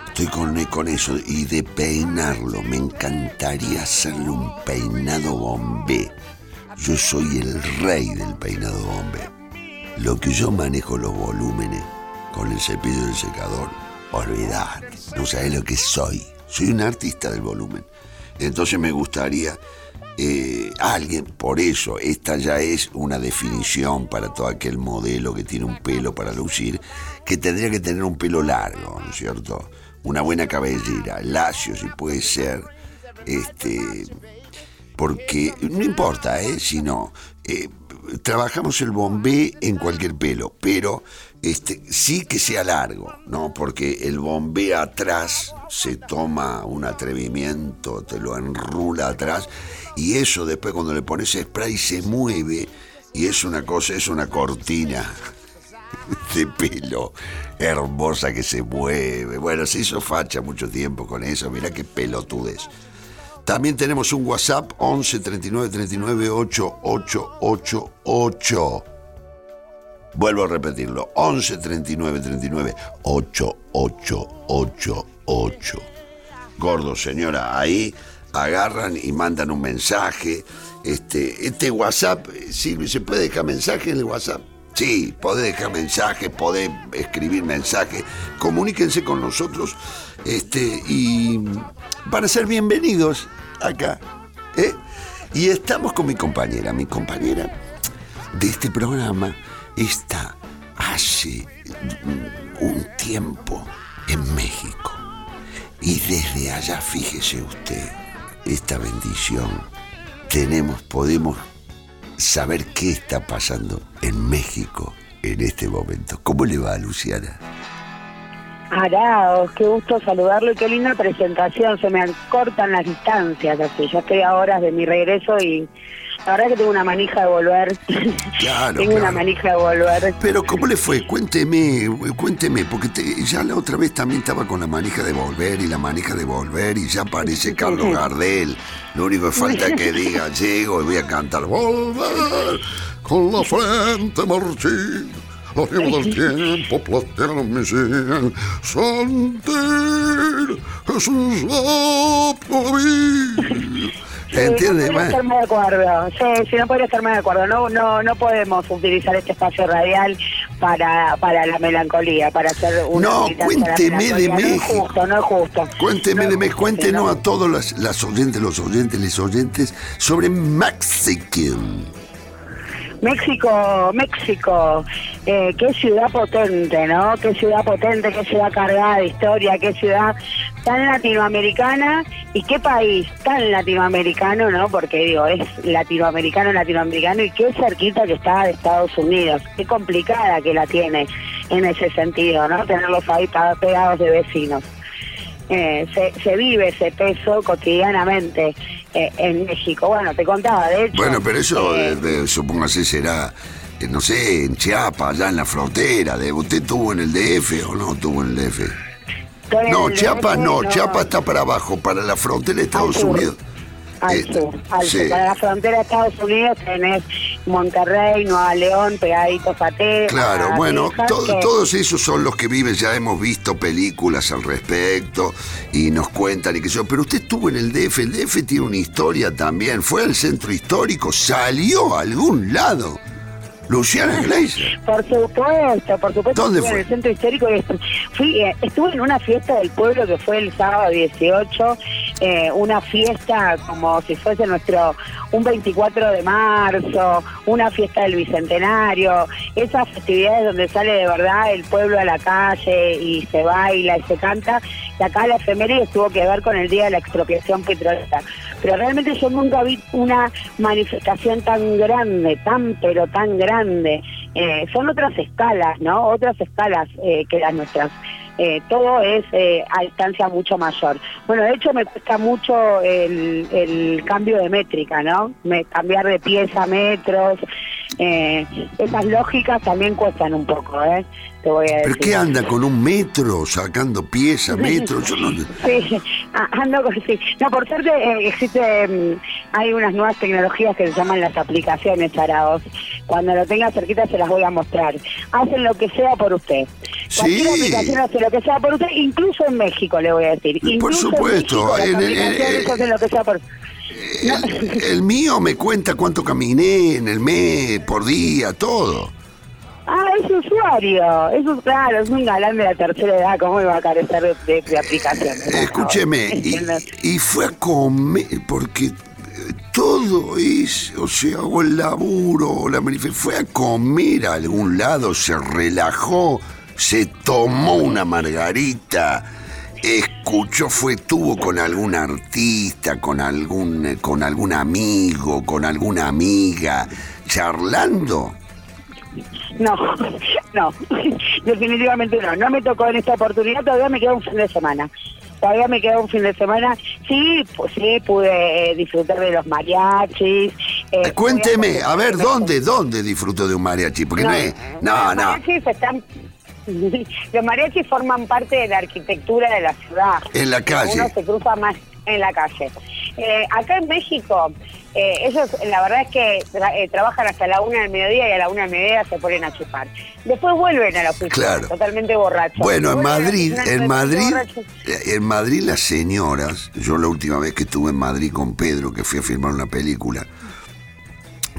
Estoy con, con eso y de peinarlo. Me encantaría hacerle un peinado bombé. Yo soy el rey del peinado bombé. Lo que yo manejo los volúmenes con el cepillo del secador, olvidate. No sabes lo que soy. Soy un artista del volumen. Entonces me gustaría eh, alguien, por eso, esta ya es una definición para todo aquel modelo que tiene un pelo para lucir, que tendría que tener un pelo largo, ¿no es cierto? Una buena cabellera, lacio si puede ser, este, porque no importa, ¿eh? Sino, eh, trabajamos el bombé en cualquier pelo, pero este, sí que sea largo, ¿no? Porque el bombé atrás se toma un atrevimiento, te lo enrula atrás, y eso después cuando le pones spray se mueve, y es una cosa, es una cortina de pelo hermosa que se mueve. Bueno, se hizo facha mucho tiempo con eso, mira qué pelotudes. También tenemos un WhatsApp 11 39 39 8888. Vuelvo a repetirlo, 11 39 39 8888. Gordo, señora, ahí agarran y mandan un mensaje. Este, este WhatsApp, Silvio, ¿se puede dejar mensaje en el WhatsApp? Sí, podés dejar mensaje, podés escribir mensaje. Comuníquense con nosotros este, y van a ser bienvenidos acá. ¿eh? Y estamos con mi compañera. Mi compañera de este programa está hace un tiempo en México. Y desde allá, fíjese usted, esta bendición, tenemos, podemos saber qué está pasando en México en este momento. ¿Cómo le va, Luciana? Araos, qué gusto saludarlo y qué linda presentación. Se me cortan las distancias, así. Ya estoy a horas de mi regreso y la verdad que tengo una manija de volver. Claro, tengo una manija de volver. Pero ¿cómo le fue? Cuénteme, cuénteme, porque te- ya la otra vez también estaba con la manija de volver y la manija de volver y ya aparece Carlos Gardel. Lo único que falta es que diga, llego y voy a cantar Volver con la frente marchita. La rienda del tiempo platearon mi sien. Sentir Jesús por mí. ¿Entiendes? No podría estar más de acuerdo. Sí, sí, no podría estar más de acuerdo. No, no, no podemos utilizar este espacio radial para, para la melancolía, para hacer una No, cuénteme de melancolía. No es México. justo, no es justo. Cuénteme No de justo, cuéntenos ¿no? a todos las, las oyentes, los oyentes, les oyentes sobre Mexican. México, México, eh, qué ciudad potente, ¿no? Qué ciudad potente, qué ciudad cargada de historia, qué ciudad tan latinoamericana y qué país tan latinoamericano, ¿no? Porque digo, es latinoamericano, latinoamericano y qué cerquita que está de Estados Unidos, qué complicada que la tiene en ese sentido, ¿no? Tenerlos ahí pegados de vecinos. Eh, se, se vive ese peso cotidianamente eh, en México. Bueno, te contaba, de hecho. Bueno, pero eso, eh, de- supóngase, será, eh, no sé, en Chiapas, allá en la frontera. De, ¿Usted tuvo en el DF o no tuvo en el DF? No, el Chiapas DF, no, Chiapas está para abajo, para la frontera de Estados sur. Al sur, al sí. sur. Para la frontera de Estados Unidos tenés Monterrey, Nueva León, pegaditos a Texas. Claro, bueno, Texas, to- que- todos esos son los que viven, ya hemos visto películas al respecto y nos cuentan y qué sé yo, pero usted estuvo en el DF, el DF tiene una historia también, fue al centro histórico, salió a algún lado. Luciana Gleiser. Por supuesto, por supuesto. ¿Dónde fue? En el centro histórico. Fui, eh, estuve en una fiesta del pueblo que fue el sábado 18, eh, una fiesta como si fuese nuestro, un 24 de marzo, una fiesta del Bicentenario, esas festividades donde sale de verdad el pueblo a la calle y se baila y se canta. Y acá la efeméride tuvo que ver con el día de la expropiación petrolera. Pero realmente yo nunca vi una manifestación tan grande, tan pero tan grande. Eh, son otras escalas, ¿no? Otras escalas eh, que las nuestras. Eh, todo es a distancia mucho mayor. Bueno, de hecho me cuesta mucho el, cambio de métrica, ¿no? Cambiar de pies a metros. Eh, esas lógicas también cuestan un poco, ¿eh? Te voy a decir. ¿Pero qué anda con un metro, sacando pieza, metro? Yo no... Sí, ando con sí. No, por suerte eh, existe, mm, hay unas nuevas tecnologías que se llaman las aplicaciones, Araos. Cuando lo tenga cerquita se las voy a mostrar. Hacen lo que sea por usted. Cualquier Sí. aplicación hace lo que sea por usted, incluso en México le voy a decir. Por Incluso supuesto, En México, las en- en- aplicaciones eh, hacen lo que sea por El, el mío me cuenta cuánto caminé en el mes, por día, todo. Ah, es usuario. Es, un- claro, es un galán de la tercera edad. ¿Cómo iba a carecer de, de, de aplicaciones? Escúcheme, y, y fue a comer, porque eh, todo es, o sea, o el laburo, o la fue a comer a algún lado, se relajó, se tomó una margarita, escuchó, fue, tuvo con algún artista, con algún, eh, con algún amigo, con alguna amiga, charlando. No, no, definitivamente no. No me tocó en esta oportunidad, todavía me queda un fin de semana. Todavía me queda un fin de semana. Sí, pues sí, pude eh, disfrutar de los mariachis. eh, Eh, Cuénteme, a ver, ¿dónde, dónde disfrutó de un mariachi? Porque no, es, no, los no. mariachis están... Los mariachis forman parte de la arquitectura de la ciudad. En la calle. Uno se cruza más en la calle. Eh, acá en México, eh, ellos la verdad es que tra- eh, trabajan hasta la una del mediodía y a la una del mediodía se ponen a chupar. Después vuelven a la oficina, Claro. totalmente borrachos. Bueno, en Madrid, en Madrid, eh, en Madrid las señoras, yo la última vez que estuve en Madrid con Pedro, que fui a filmar una película,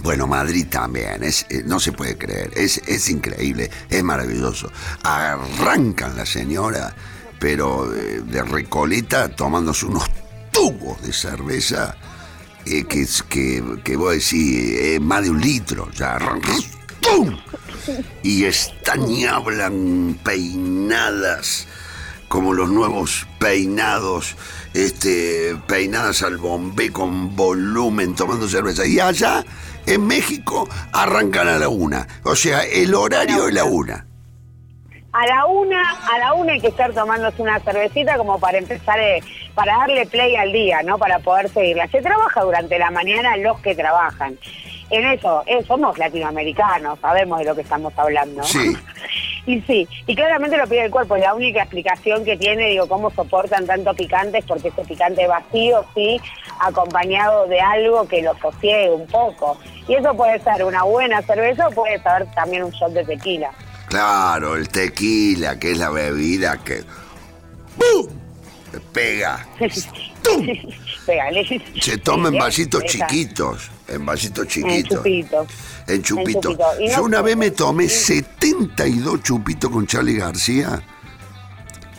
bueno, Madrid también, es, eh, no se puede creer, es, es increíble, es maravilloso. Arrancan las señoras, pero de Recoleta tomándose unos tubos de cerveza eh, que, que, que vos decís, eh, más de un litro, ya y están y hablan peinadas como los nuevos peinados, este, peinadas al bombé con volumen, tomando cerveza. Y allá, en México, arrancan a la una. O sea, el horario es la una. A la una, a la una hay que estar tomándose una cervecita como para empezar, eh, para darle play al día, ¿no? Para poder seguirla. Se trabaja durante la mañana los que trabajan. En eso, eh, somos latinoamericanos, sabemos de lo que estamos hablando. Sí. Y sí, y claramente lo pide el cuerpo, es la única explicación que tiene, digo, cómo soportan tanto picante, es porque ese picante vacío, sí, acompañado de algo que lo sosiegue un poco. Y eso puede ser una buena cerveza o puede ser también un shot de tequila. Claro, el tequila, que es la bebida que... Te pega. ¡Tum! Pégale. Se toma en Sí, vasitos esa. chiquitos, en chiquitos. chupito. En chupito. En chupito. No- Yo una vez me tomé 72 chupitos con Charlie García.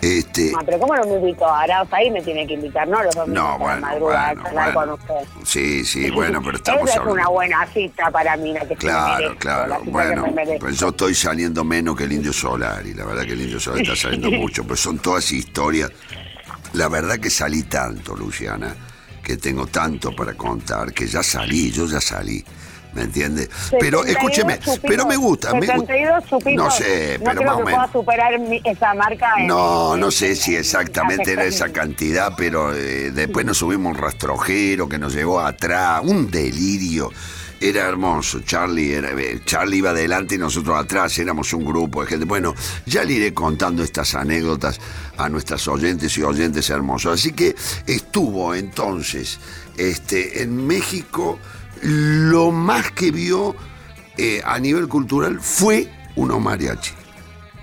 Este, No, pero ¿cómo no me invitó? Arauz ahí me tiene que invitar, ¿no? Los domingos No, la bueno, madrugada bueno, a charlar bueno. con usted. sí, sí, bueno, pero estamos Esa es una buena cita para mí, la que Claro, merezco, claro. Bueno, me pues yo estoy saliendo menos que el Indio Solar y la verdad que el Indio Solar está saliendo mucho, pero son todas historias. La verdad que salí tanto, Luciana, que tengo tanto para contar, que ya salí, yo ya salí. ¿Me entiende? Pero 72 escúcheme, chupitos, pero me gusta. Me gusta. 72 chupitos, No sé, no pero creo más o que menos. pueda superar mi- esa marca. en- No, no sé en- si en- exactamente en- era esa cantidad, pero eh, después nos subimos un rastrojero que nos llevó atrás, un delirio. Era hermoso, Charlie, era, eh, Charlie iba adelante y nosotros atrás, éramos un grupo de gente. Bueno, ya le iré contando estas anécdotas a nuestras oyentes y oyentes hermosos. Así que estuvo entonces este, en México, lo más que vio eh, a nivel cultural fue unos mariachi.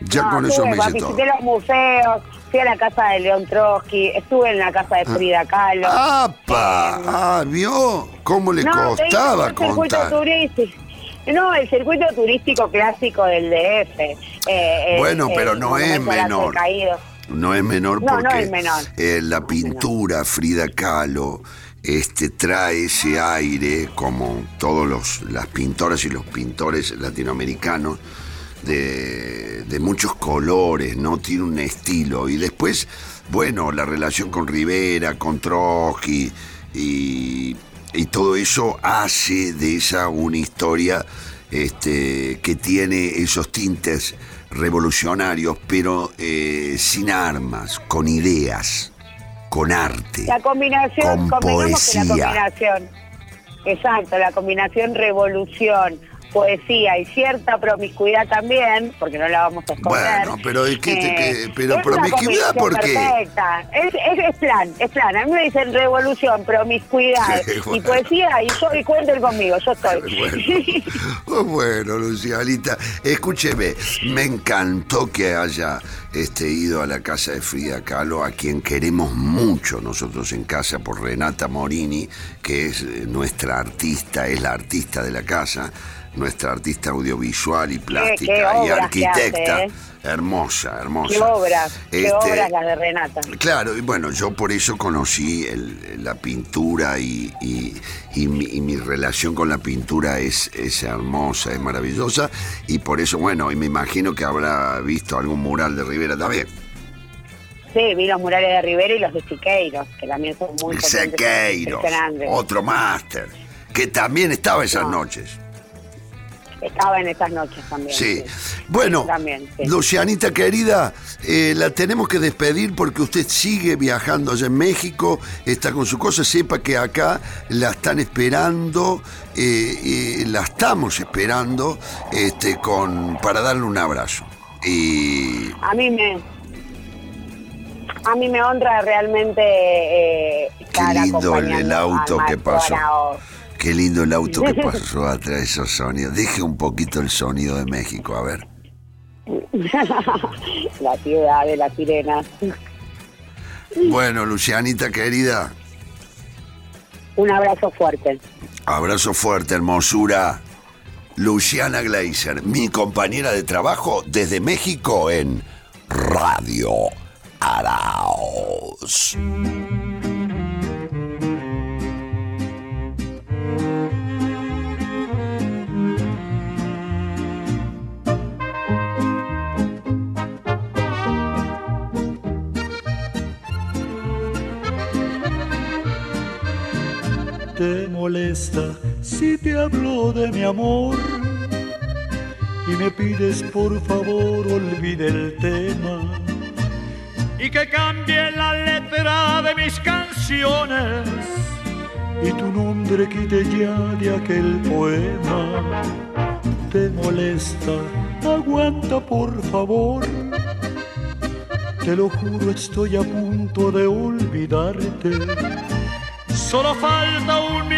Ya No, con eso estuve, me va, hice todo. Visité los museos, fui a la casa de León Trotsky, estuve en la casa de Frida Kahlo. ¡Apa! Ah, ¿vio? ¿Cómo le No, costaba el contar? turístico. No, el circuito turístico clásico del DF. eh, Bueno, eh, pero el no es menor. No es menor No, no porque es menor. eh, la pintura Frida Kahlo este, trae ese aire, como todos los, las pintoras y los pintores latinoamericanos, de, de muchos colores, ¿no? Tiene un estilo. Y después, bueno, la relación con Rivera, con Trotsky y, y todo eso hace de esa una historia este, que tiene esos tintes revolucionarios, pero eh, sin armas, con ideas, con arte. La combinación, Con convengamos que la poesía. combinación, exacto, la combinación revolución, poesía y cierta promiscuidad también, porque no la vamos a esconder. Bueno, pero ¿y qué te- qué- pero es promiscuidad, combinación ¿por qué? Perfecta. Es, es, es plan, es plan. A mí me dicen revolución, promiscuidad y Bueno. poesía y yo y cuenten conmigo, yo estoy. Bueno, bueno, Lucianita, escúcheme, me encantó que haya este, ido a la casa de Frida Kahlo, a quien queremos mucho nosotros en casa por Renata Morini, que es eh, nuestra artista, es la artista de la casa. Nuestra artista audiovisual y qué plástica y arquitecta. hace, ¿eh? Hermosa, hermosa. Qué obras, qué Este, obras las de Renata. Claro, y bueno, yo por eso conocí el- la pintura y, y- y mi, y mi relación con la pintura es, es hermosa, es maravillosa, y por eso, bueno, y me imagino que habrá visto algún mural de Rivera también. Sí, vi los murales de Rivera y los de Siqueiros, que también son muy impresionantes. otro máster, que también estaba esas No. noches. Estaba en esas noches también. Sí. Bueno, También, sí. Lucianita querida, eh, la tenemos que despedir porque usted sigue viajando allá en México, está con su cosa, sepa que acá la están esperando, eh, eh, la estamos esperando este, con, para darle un abrazo. Y A mí me a mí me honra realmente eh, estar lindo el- auto que pasó. Qué lindo el auto que pasó atrás de esos sonidos. Deje un poquito el sonido de México, a ver. la ciudad de las sirenas. Bueno, Lucianita querida, Un abrazo fuerte. Abrazo fuerte, hermosura. Luciana Gleiser, mi compañera de trabajo desde México en Radio Araos. Molesta si te hablo de mi amor y me pides por favor olvide el tema y que cambie la letra de mis canciones y tu nombre quite ya de aquel poema. Te molesta, aguanta por favor. Te lo juro, estoy a punto de olvidarte. Solo falta un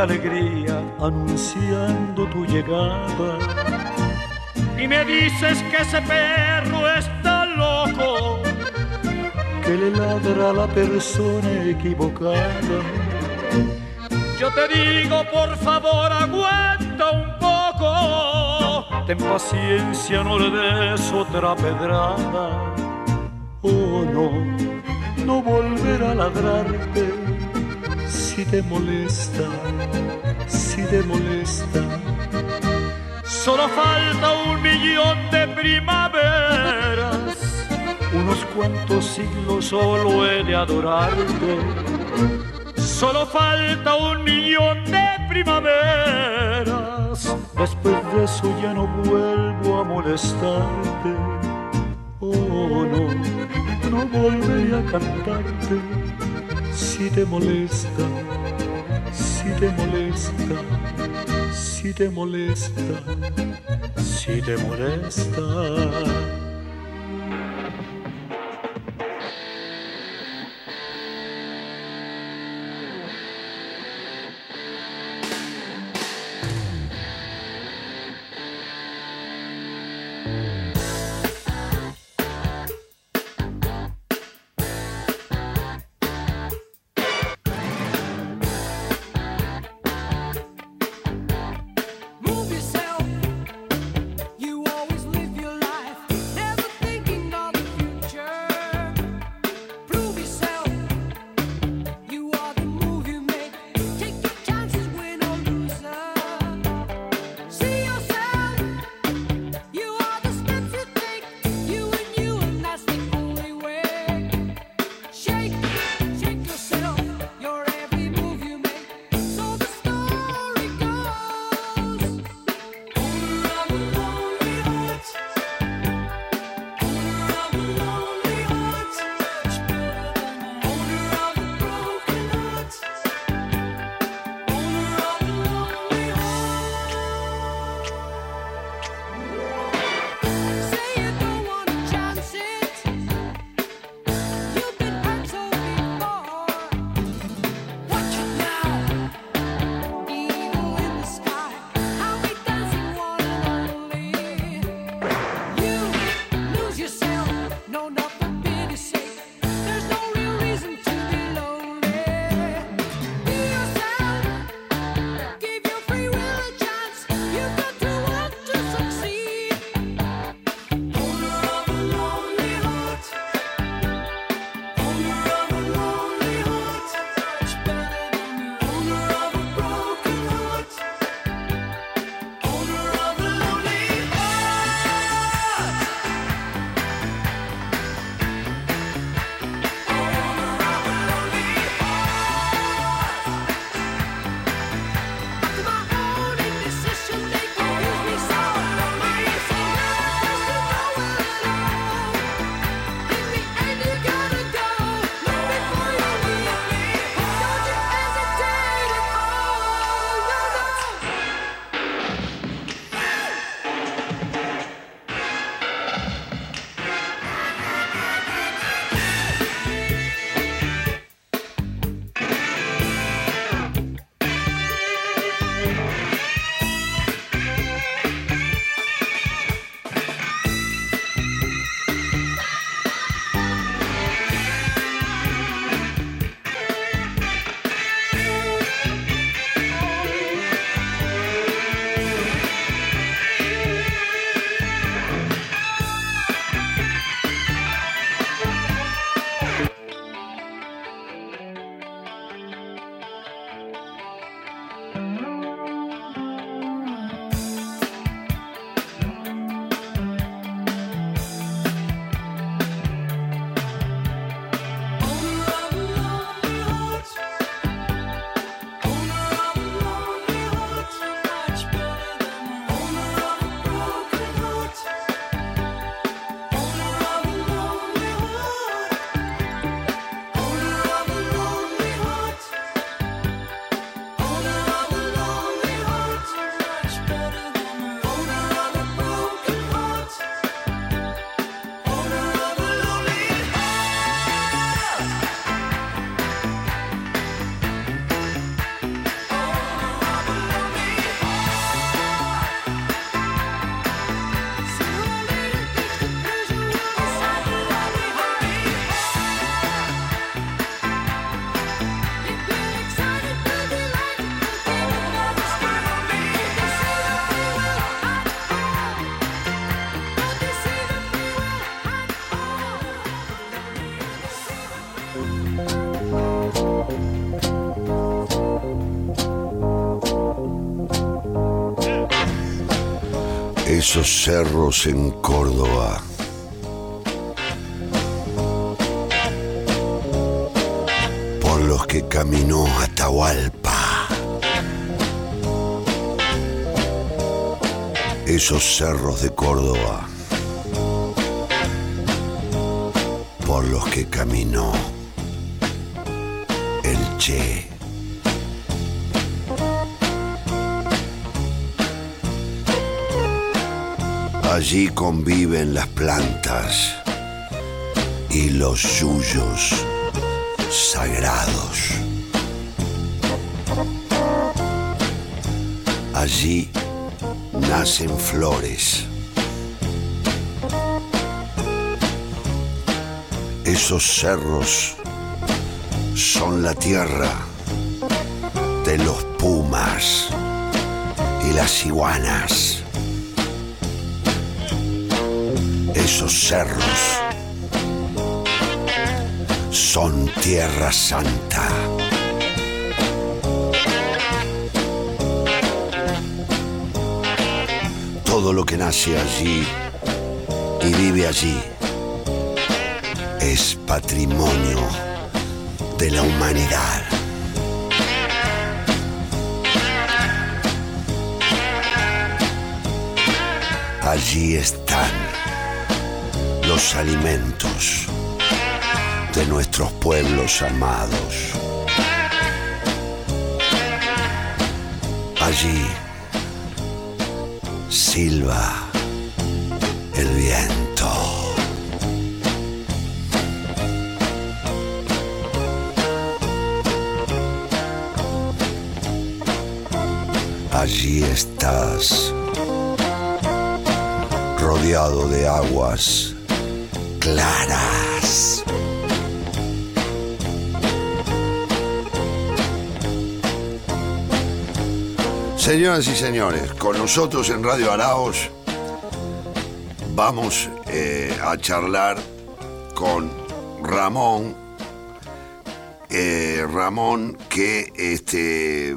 De alegría anunciando tu llegada. Y me dices que ese perro está loco, que le ladra a la persona equivocada. Yo te digo, por favor, aguanta un poco. Ten paciencia, no le des otra pedrada. Oh no, no volver a ladrarte te molesta, si te molesta. Solo falta un millón de primaveras, unos cuantos siglos solo he de adorarte. Solo falta un millón de primaveras, después de eso ya no vuelvo a molestarte. Oh no, no volveré a cantarte si te molesta, si te molesta, si te molesta, si te molesta. Esos cerros en Córdoba. Por los que caminó Atahualpa. Esos cerros de Córdoba. Por los que caminó el Che. Allí conviven las plantas y los suyos sagrados. Allí nacen flores. Esos cerros son la tierra de los pumas y las iguanas. Esos cerros son tierra santa. Todo lo que nace allí y vive allí es patrimonio de la humanidad. Allí están los alimentos de nuestros pueblos amados. Allí silba el viento. Allí estás, rodeado de aguas Señoras y señores, con nosotros en Radio Araos vamos eh, a charlar con Ramón. Eh, Ramón, que este.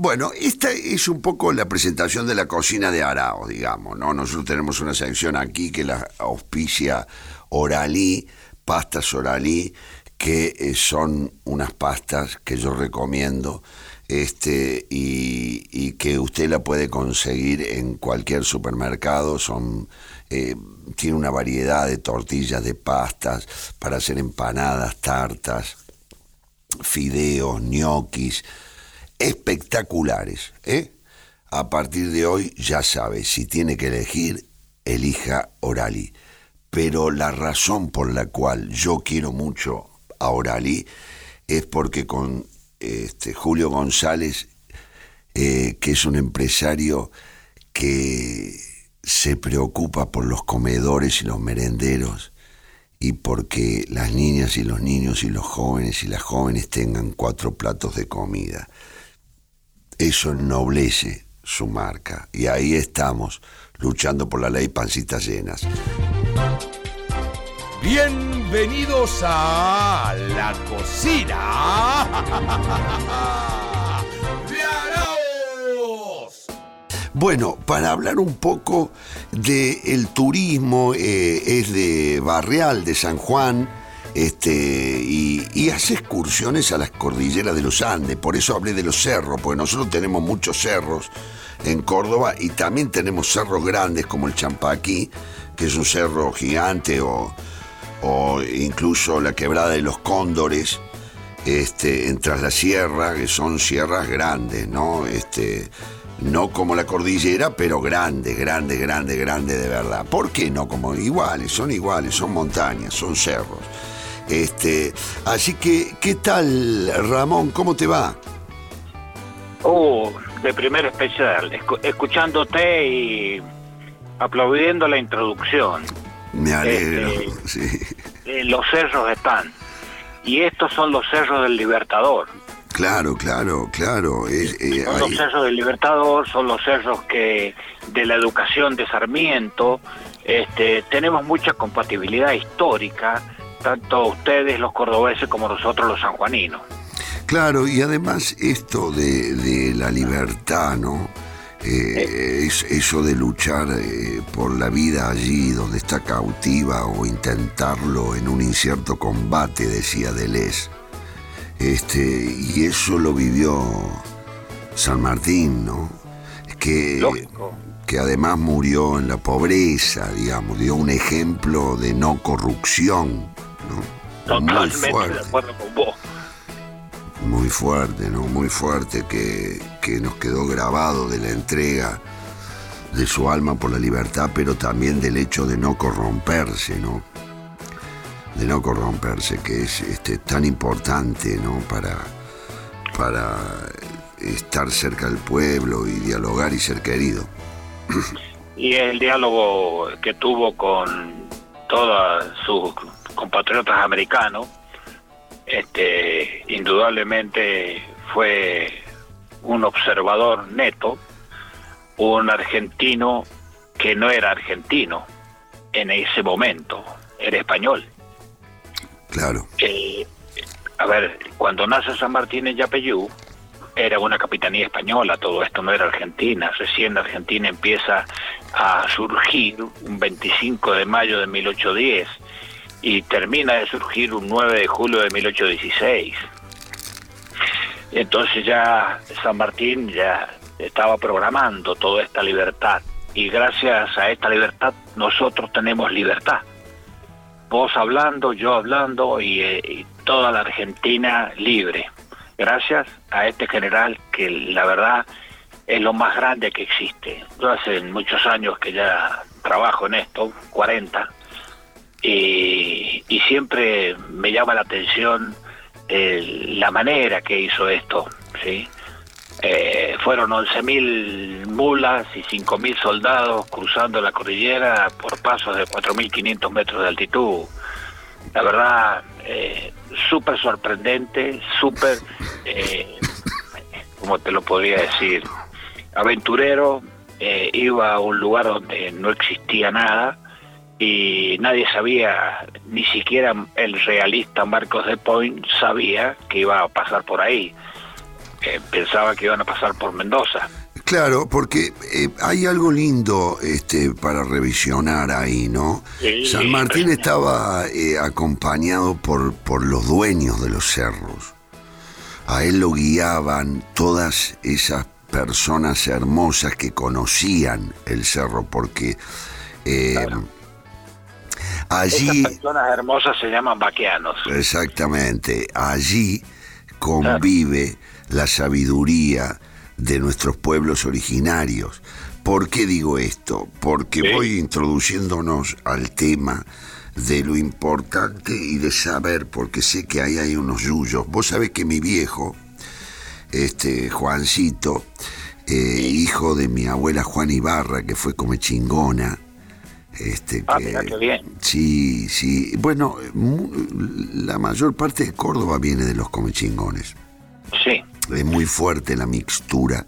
Bueno, esta es un poco la presentación de la cocina de Araos, digamos, ¿no? Nosotros tenemos una sección aquí que la auspicia Oralí, pastas Oralí, que eh, son unas pastas que yo recomiendo este, y, y que usted la puede conseguir en cualquier supermercado. Son, eh, tiene una variedad de tortillas, de pastas para hacer empanadas, tartas, fideos, ñoquis, espectaculares. ¿eh? A partir de hoy ya sabe, si tiene que elegir, elija Orali. Pero la razón por la cual yo quiero mucho a Orali es porque con este, Julio González, eh, que es un empresario que se preocupa por los comedores y los merenderos y porque las niñas y los niños y los jóvenes y las jóvenes tengan cuatro platos de comida. Eso ennoblece su marca y ahí estamos luchando por la ley pancitas llenas. Bienvenidos a la cocina de. Bueno, para hablar un poco del turismo, eh, es de Barreal, de San Juan, este, y, hace excursiones a las cordilleras de los Andes, por eso hablé de los cerros, porque nosotros tenemos muchos cerros en Córdoba y también tenemos cerros grandes como el Champaquí, que es un cerro gigante, o, incluso la quebrada de los Cóndores, este, en Tras la Sierra, que son sierras grandes, ¿no? Este, no como la cordillera, pero grandes, grandes, grandes, grandes de verdad. ¿Por qué no? Como iguales, son iguales, son montañas, son cerros. Este, así que, ¿qué tal, Ramón? ¿Cómo te va? Oh, de primer especial, escu- escuchándote y aplaudiendo la introducción. Me alegro, Este- sí. Eh, los cerros están. Y estos son los cerros del Libertador. Claro, claro, claro. eh, Son los cerros del Libertador, son los cerros que de la educación de Sarmiento. Este, tenemos mucha compatibilidad histórica, tanto ustedes los cordobeses como nosotros los sanjuaninos. Claro, y además esto de, de la libertad, ¿no? Eh, es- eso de luchar eh, por la vida allí donde está cautiva o intentarlo en un incierto combate, decía Deleuze. Este, y eso lo vivió San Martín, ¿no? Que, Lógico. que además murió en la pobreza, digamos, dio un ejemplo de no corrupción, ¿no? Muy Totalmente de fuerte. acuerdo con vos. muy fuerte, ¿no? Muy fuerte que, que nos quedó grabado de la entrega de su alma por la libertad, pero también del hecho de no corromperse, ¿no? De no corromperse, que es este, tan importante, ¿no? Para, para estar cerca del pueblo y dialogar y ser querido. Y el diálogo que tuvo con todos sus compatriotas americanos, este, indudablemente fue un observador neto, un argentino que no era argentino en ese momento, era español. Claro, Eh, a ver, cuando nace San Martín en Yapeyú, era una capitanía española, todo esto no era Argentina. Recién Argentina empieza a surgir un 25 de mayo de 1810 y termina de surgir un 9 de julio de 1816. Entonces ya San Martín ya estaba programando toda esta libertad y gracias a esta libertad nosotros tenemos libertad vos hablando, yo hablando y, eh, y toda la Argentina libre. Gracias a este general que la verdad es lo más grande que existe. Yo hace muchos años que ya trabajo en esto, 40, y, y siempre me llama la atención eh, la manera que hizo esto, ¿sí? Eh, fueron 11.000 mulas y 5.000 soldados cruzando la cordillera por pasos de 4.500 metros de altitud. La verdad, eh, súper sorprendente, súper, eh, ¿cómo te lo podría decir? Aventurero, eh, iba a un lugar donde no existía nada y nadie sabía, ni siquiera el realista Marcos de Point sabía que iba a pasar por ahí. Eh, pensaba que iban a pasar por Mendoza. Claro, porque eh, hay algo lindo este, para revisionar ahí, ¿no? Sí. San Martín estaba eh, acompañado por, por los dueños de los cerros. A él lo guiaban todas esas personas hermosas que conocían el cerro, porque eh, allí... Personas hermosas se llaman vaqueanos. Exactamente, allí convive la sabiduría de nuestros pueblos originarios. ¿Por qué digo esto? Porque Sí. voy introduciéndonos al tema de lo importante y de saber, porque sé que ahí hay unos yuyos. Vos sabés que mi viejo, este Juancito, eh, hijo de mi abuela Juana Ibarra, que fue come chingona, este, Ah, que- mira qué bien. Sí, sí. Bueno, la mayor parte de Córdoba viene de los comechingones. Sí. Es muy fuerte la mixtura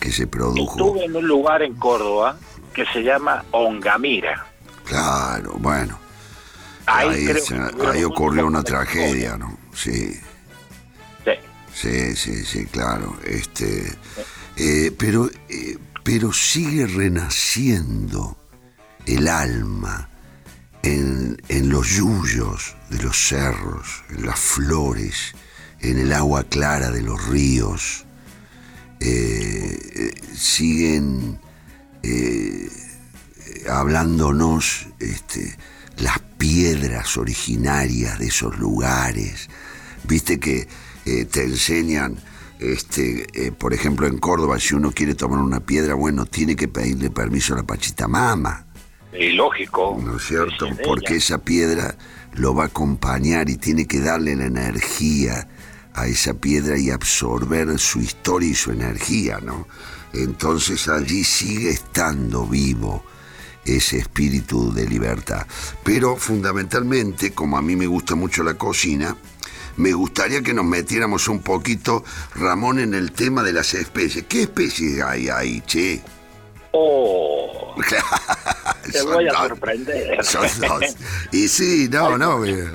que se produjo. Estuve en un lugar en Córdoba que se llama Ongamira. Claro, bueno. Ahí, Ahí, creo se- que tuvieron ahí ocurrió una tragedia, ¿no? Sí, Sí. sí, sí, sí, claro. Este, eh, pero, eh, pero sigue renaciendo el alma en, en los yuyos de los cerros, en las flores, en el agua clara de los ríos. Eh, eh, siguen eh, hablándonos este, las piedras originarias de esos lugares. Viste que te enseñan, este, por ejemplo, en Córdoba, si uno quiere tomar una piedra, bueno, tiene que pedirle permiso a la Pachitamama. Y lógico. ¿no es cierto? es Porque ella. esa piedra lo va a acompañar y tiene que darle la energía a esa piedra y absorber su historia y su energía, ¿no? Entonces allí sigue estando vivo ese espíritu de libertad. Pero fundamentalmente, como a mí me gusta mucho la cocina, me gustaría que nos metiéramos un poquito, Ramón, en el tema de las especies. ¿Qué especies hay ahí, che? Oh, te voy a dos. sorprender. Son dos. Y sí, no, no. eh,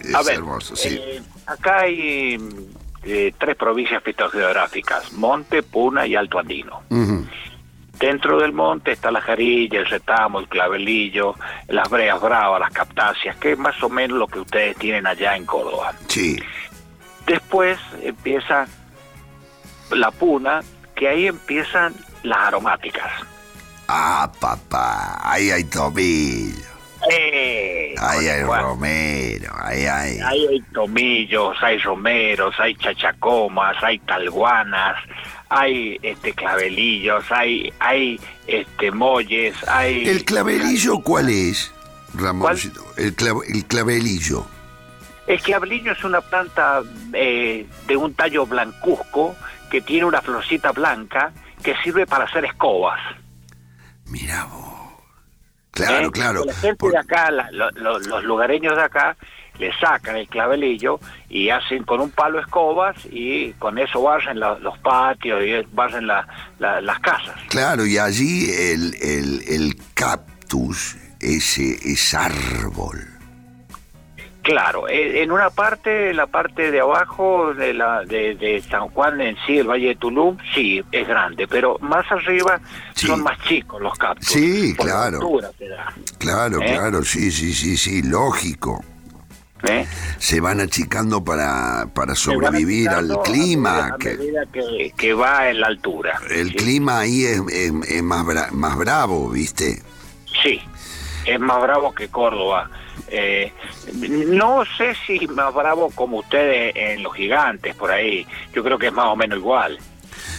Es A ver, hermoso, sí. eh, acá hay eh, tres provincias fitogeográficas, Monte, Puna y Alto Andino. Dentro del monte está la jarilla, el retamo, el clavelillo, las breas bravas, las captáceas, que es más o menos lo que ustedes tienen allá en Córdoba. Sí. Después empieza la puna, que ahí empiezan las aromáticas. Ah, papá, ahí hay tomillo, ¡Eh! ahí hay romero, ahí hay... Ahí hay tomillos, hay romeros, hay chachacomas, hay talguanas, hay este clavelillos, hay hay este molles, hay ¿El clavelillo cuál es, Ramoncito? El, clav- el clavelillo. El clavelillo es una planta eh, de un tallo blancuzco que tiene una florcita blanca que sirve para hacer escobas. Mira vos. Claro, ¿eh? claro. La gente Por- de acá, la- lo- lo- los lugareños de acá, le sacan el clavelillo y hacen con un palo escobas y con eso barren la- los patios y barren la- la- las casas. Claro, y allí el, el, el cactus, ese es árbol. Claro, eh, en una parte, la parte de abajo de, la, de, de San Juan en sí, el Valle de Tulum, sí, es grande, pero más arriba Sí. son más chicos los cactus. Sí, claro. Claro, ¿Eh? claro, sí, sí, sí, sí, lógico. ¿eh? Se van achicando para, para sobrevivir al a clima. a que medida que, que va en la altura. el ¿sí? clima ahí es, es- es más, bra- más bravo, ¿viste? Sí, es más bravo que Córdoba. Eh, no sé si más bravo como ustedes en los gigantes por ahí. Yo creo que es más o menos igual.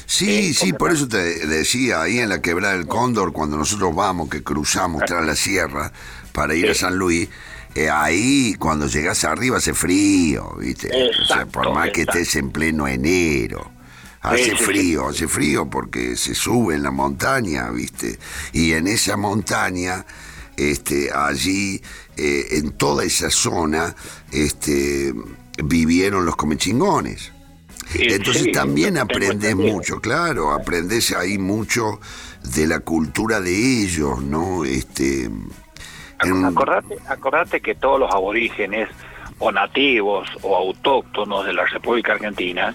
Sí, Eh, sí, por eso te decía, ahí en la quebrada del Cóndor, cuando nosotros vamos, que cruzamos tras la sierra para ir a. San Luis, eh, ahí cuando llegas arriba hace frío, ¿viste? o sea, por Exacto, más que estés en pleno enero. Hace Sí, sí, sí. frío, hace frío porque se sube en la montaña, ¿viste? Y en esa montaña, este, allí, eh, en toda esa zona, este, vivieron los comechingones. Entonces sí, también aprendes mucho, claro, aprendes ahí mucho de la cultura de ellos, ¿no? Este, en- Acordate, acordate que todos los aborígenes o nativos o autóctonos de la República Argentina,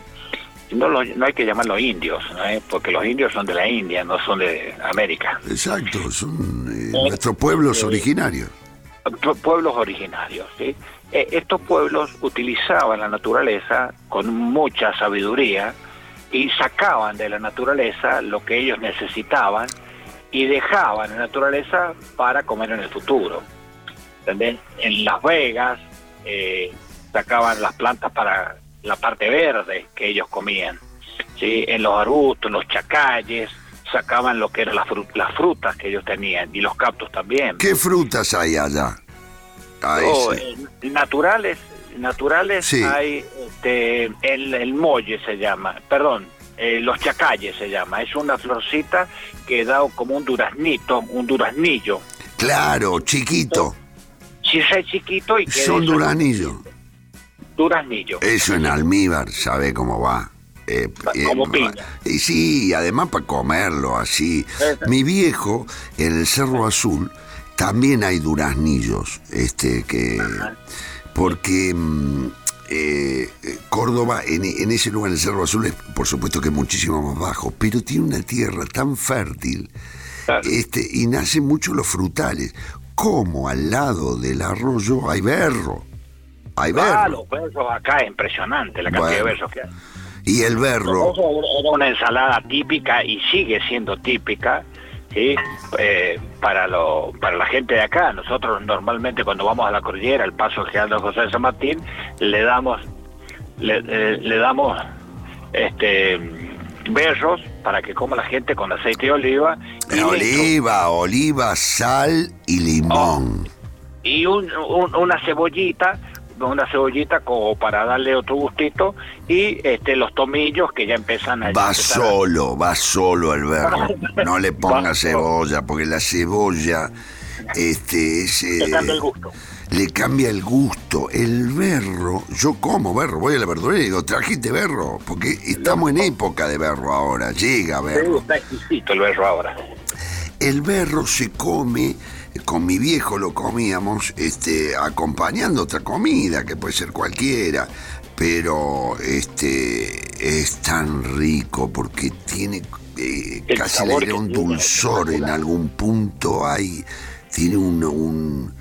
no, no hay que llamarlos indios, ¿no? ¿Eh? porque los indios son de la India, no son de América. exacto, son eh, nuestros pueblos originarios. Pu- pueblos originarios. ¿sí? Eh, estos pueblos utilizaban la naturaleza con mucha sabiduría y sacaban de la naturaleza lo que ellos necesitaban y dejaban la naturaleza para comer en el futuro. ¿Entendés? En Las Vegas eh, sacaban las plantas para la parte verde que ellos comían. ¿sí? En los arbustos, en los chacalles, sacaban lo que eran las, fru- las frutas que ellos tenían y los cactus también. ¿Qué frutas hay allá? Ahí Oh, sí. eh, naturales, naturales Sí. hay este, el, el molle se llama, perdón, eh, los chacalles se llama, es una florcita que da como un duraznito, un duraznillo, Claro, chiquito, si es chiquito y que son duranillos. duraznillo. Eso en almíbar, ¿sabe cómo va? Eh, Como. Y sí, además para comerlo así. Mi viejo, en el Cerro Azul, también hay duraznillos, este, que... Porque mm, eh, eh, Córdoba, en, en ese lugar, en el Cerro Azul, es por supuesto que es muchísimo más bajo, pero tiene una tierra tan fértil Claro. este, y nacen mucho los frutales. Como al lado del arroyo hay berro. Hay berro. Ah, los versos acá es impresionante la cantidad de versos que hay. Y el berro, era una ensalada típica y sigue siendo típica ¿sí? Eh, para lo, para la gente de acá. Nosotros normalmente cuando vamos a la cordillera, el paso General José de San Martín, le damos le, eh, le damos este berros para que coma la gente con aceite de oliva y, oliva, oliva, sal y limón. y un- un- una cebollita una cebollita como para darle otro gustito y este los tomillos que ya empiezan a Va a- solo, va solo el berro. No le ponga cebolla, porque la cebolla este, es, le eh, cambia el gusto. le cambia el gusto. El berro, yo como berro, voy a la verdulería y digo, trajiste berro, porque estamos en época de berro ahora, llega Sí, berro. está exquisito el berro ahora. El berro se come, con mi viejo lo comíamos, este, acompañando otra comida, que puede ser cualquiera. pero este es tan rico porque tiene eh, casi le un dulzor en algún punto hay tiene un un,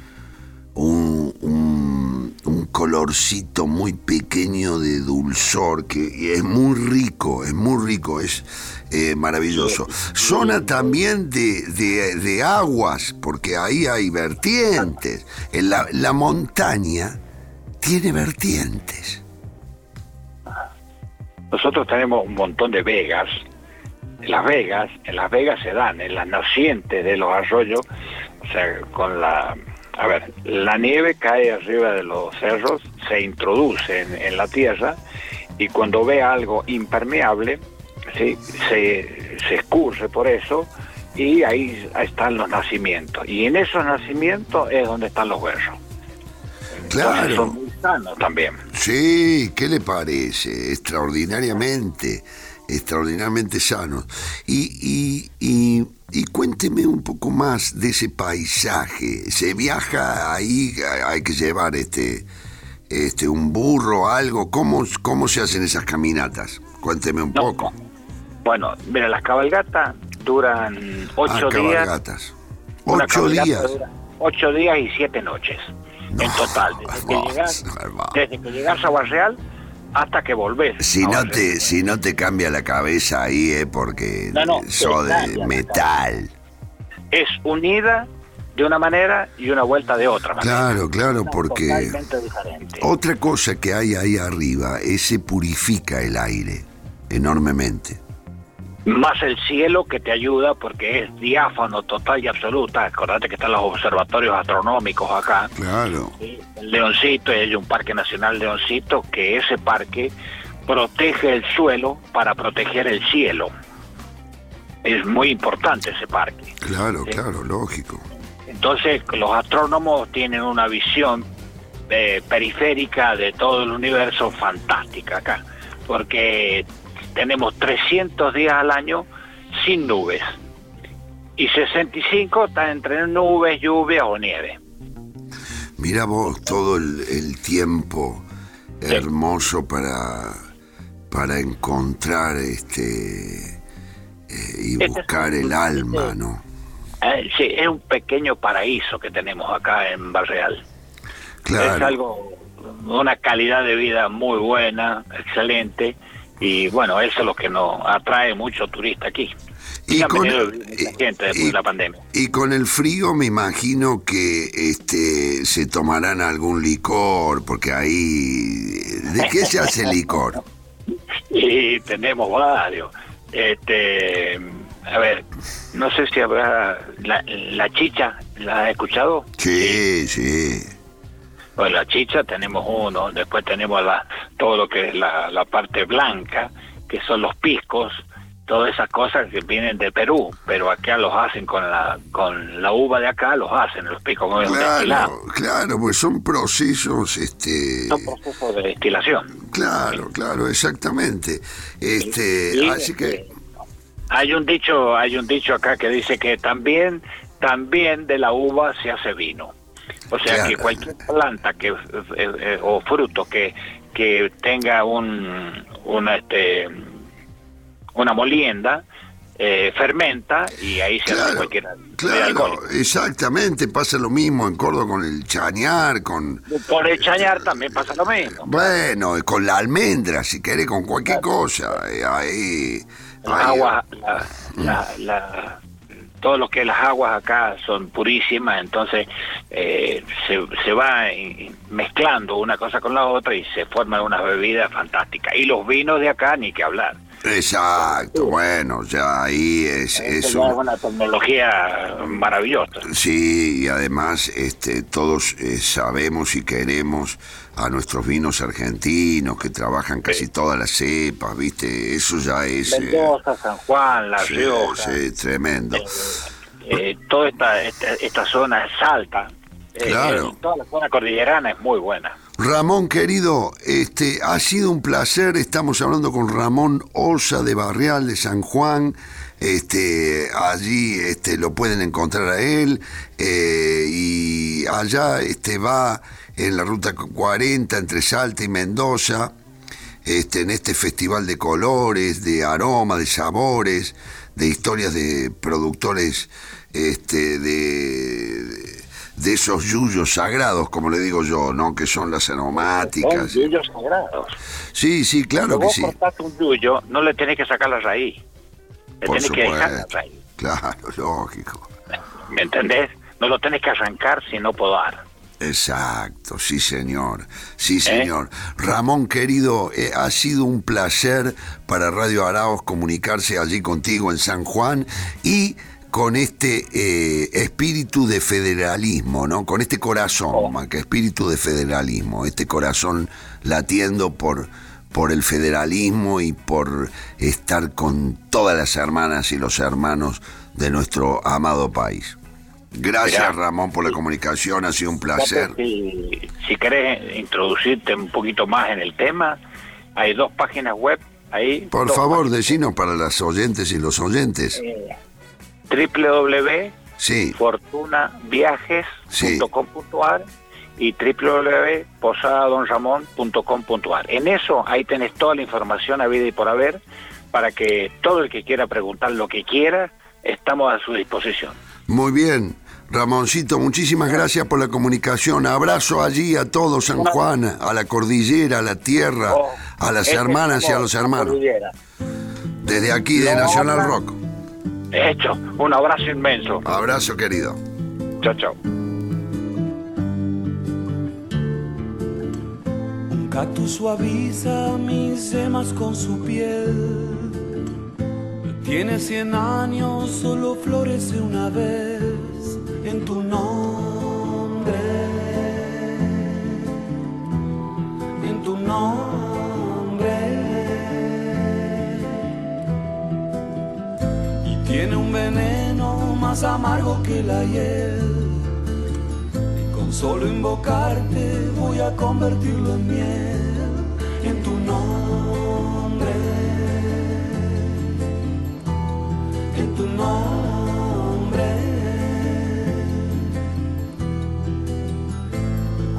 un, un- un colorcito muy pequeño de dulzor que es muy rico es muy rico es eh, maravilloso. Zona también de, de- de aguas porque ahí hay vertientes. En la, la montaña tiene vertientes. Nosotros tenemos un montón de vegas. En Las Vegas, en Las Vegas se dan, en las nacientes de los arroyos, o sea, con la... A ver, la nieve cae arriba de los cerros, se introduce en, en la tierra y cuando ve algo impermeable, ¿sí? se, se escurre por eso y ahí están los nacimientos. Y en esos nacimientos es donde están los huesos. Entonces Claro. son muy sanos también. Sí, ¿qué le parece? Extraordinariamente, extraordinariamente sanos. Y, y, y, y cuénteme un poco más de ese paisaje. ¿Se viaja ahí? ¿Hay que llevar este, este un burro, algo? ¿Cómo, cómo se hacen esas caminatas? Cuénteme un No, poco. Bueno, mira, las cabalgatas duran ocho ah, días. cabalgatas. Ocho días. ocho días y siete noches. No, en total, desde que, llegas, desde que llegas a Barreal hasta que volvés. Si no, te, si no te cambia la cabeza ahí, es porque No, no, sos de metal. Es unida de una manera y una vuelta de otra manera. Claro, claro, porque otra cosa que hay ahí arriba es se purifica el aire enormemente. Más el cielo que te ayuda porque es diáfano total y absoluta. Acordate que están los observatorios astronómicos acá. Claro. Leoncito, hay un parque nacional Leoncito, que ese parque protege el suelo para proteger el cielo. Es muy importante ese parque. Claro, Sí. claro, lógico. Entonces los astrónomos tienen una visión eh, periférica de todo el universo fantástica acá, porque tenemos 300 días al año sin nubes y 65 está entre nubes, lluvias o nieve. Mira vos todo el, el tiempo hermoso para, para encontrar este eh, y Este es buscar el alma, ¿no? Eh, sí, es un pequeño paraíso que tenemos acá en Barreal. Es Claro. algo, una calidad de vida muy buena, excelente, y bueno, eso es lo que nos atrae mucho turista aquí. Y con, gente y- de la pandemia. y con el frío me imagino que este se tomarán algún licor, porque ahí... ¿De qué se hace el licor? Y tenemos varios. Este, a ver, no sé si habrá la, la chicha, ¿la has escuchado? Sí, sí. Pues la chicha tenemos uno, después tenemos la, todo lo que es la, la parte blanca, que son los piscos, todas esas cosas que vienen de Perú, pero acá los hacen con la con la uva de acá, los hacen, los piscos con el. Claro, claro, pues son procesos, este... Son procesos de destilación. Claro, claro, exactamente. Este, Y, así que... este, Hay un dicho, hay un dicho acá que dice que también, también de la uva se hace vino. O sea Claro. que cualquier planta que eh, eh, o fruto que que tenga un una este una molienda eh, fermenta y ahí se hace Claro, cualquier bebida claro, exactamente, pasa lo mismo en Córdoba con el chañar, con... Por el chañar también pasa lo mismo. Bueno, con la almendra, si querés, con cualquier cosa. eh, Ahí, la- la- la- todo lo que las aguas acá son purísimas, entonces eh, se, se va mezclando una cosa con la otra y se forman unas bebidas fantásticas. Y los vinos de acá, ni que hablar. Exacto, bueno, ya ahí es, es es un- una tecnología maravillosa. Sí, y además este, todos eh, sabemos y queremos a nuestros vinos argentinos que trabajan casi todas las cepas, ¿viste? Eso ya es... eh, Mendoza, San Juan, La sí, Rioja, sí, tremendo. eh, toda esta, esta, esta zona es alta. Eh, Claro. eh, toda la zona cordillerana es muy buena. Ramón querido, este ha sido un placer. Estamos hablando con Ramón Osa de Barrial de San Juan. Este allí este lo pueden encontrar a él eh, y allá este va en la ruta 40 entre Salta y Mendoza. este, en este festival de colores, de aroma, de sabores, de historias de productores este, de, de esos yuyos sagrados, como le digo yo, ¿no? Que son las aromáticas. Son yuyos sagrados. Sí, sí, claro Cuando que vos sí. cortás un yuyo, no le tenés que sacar la raíz. Le Por tenés que dejar la supuesto. raíz. Claro, lógico. ¿Me entendés? No lo tenés que arrancar sino podar. Exacto, sí señor, sí señor. Ramón querido, eh, ha sido un placer para Radio Araos comunicarse allí contigo en San Juan y con este eh, espíritu de federalismo, ¿no? Con este corazón, más que espíritu de federalismo, este corazón latiendo por, por el federalismo y por estar con todas las hermanas y los hermanos de nuestro amado país. Gracias Mirá. Ramón por la comunicación, ha sido un placer. Si, si querés introducirte un poquito más en el tema, hay dos páginas web ahí. Por favor, decinos para las oyentes y los oyentes. Sí, www.fortunaviajes.com.ar y www.posadadonramon.com.ar. En eso, ahí tenés toda la información a vida y por haber para que todo el que quiera preguntar lo que quiera, estamos a su disposición. Muy bien. Ramoncito, muchísimas gracias por la comunicación. Abrazo allí a todos, San Juan, a la cordillera, a la tierra, Oh, a las este hermanas y a los hermanos. Desde aquí de Nacional. Rock. Hecho, un abrazo inmenso. Abrazo, querido. Chao, chao. Un cactus suaviza mis yemas con su piel. Tiene cien años, solo florece una vez en tu nombre. En tu nombre. Y tiene un veneno más amargo que la hiel. Y con solo invocarte voy a convertirlo en miel en tu nombre. Tu nombre.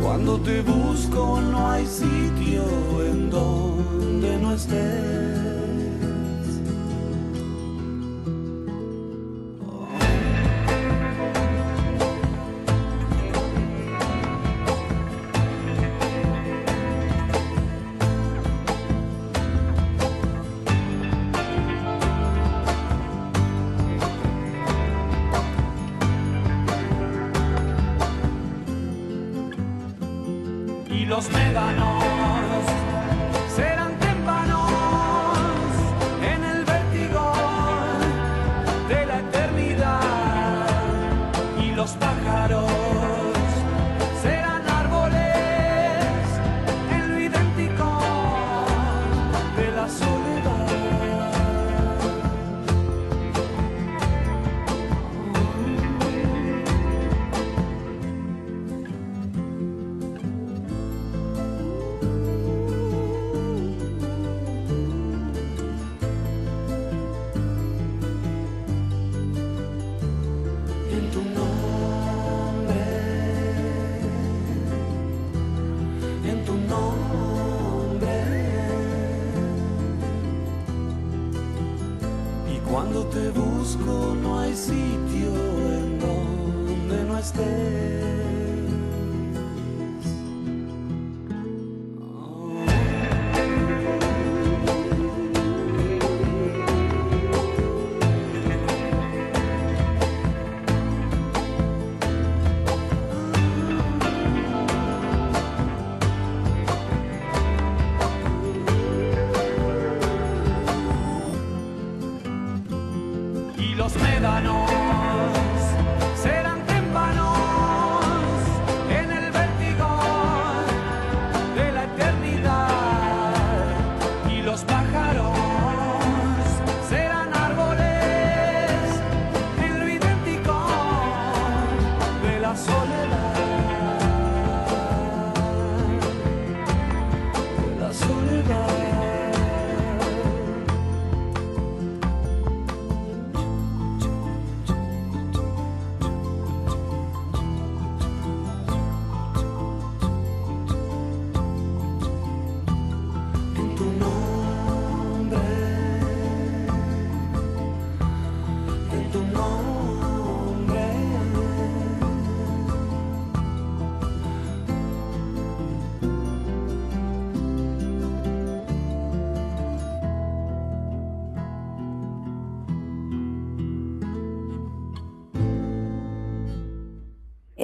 Cuando te busco no hay sitio en donde no estés. Los pájaros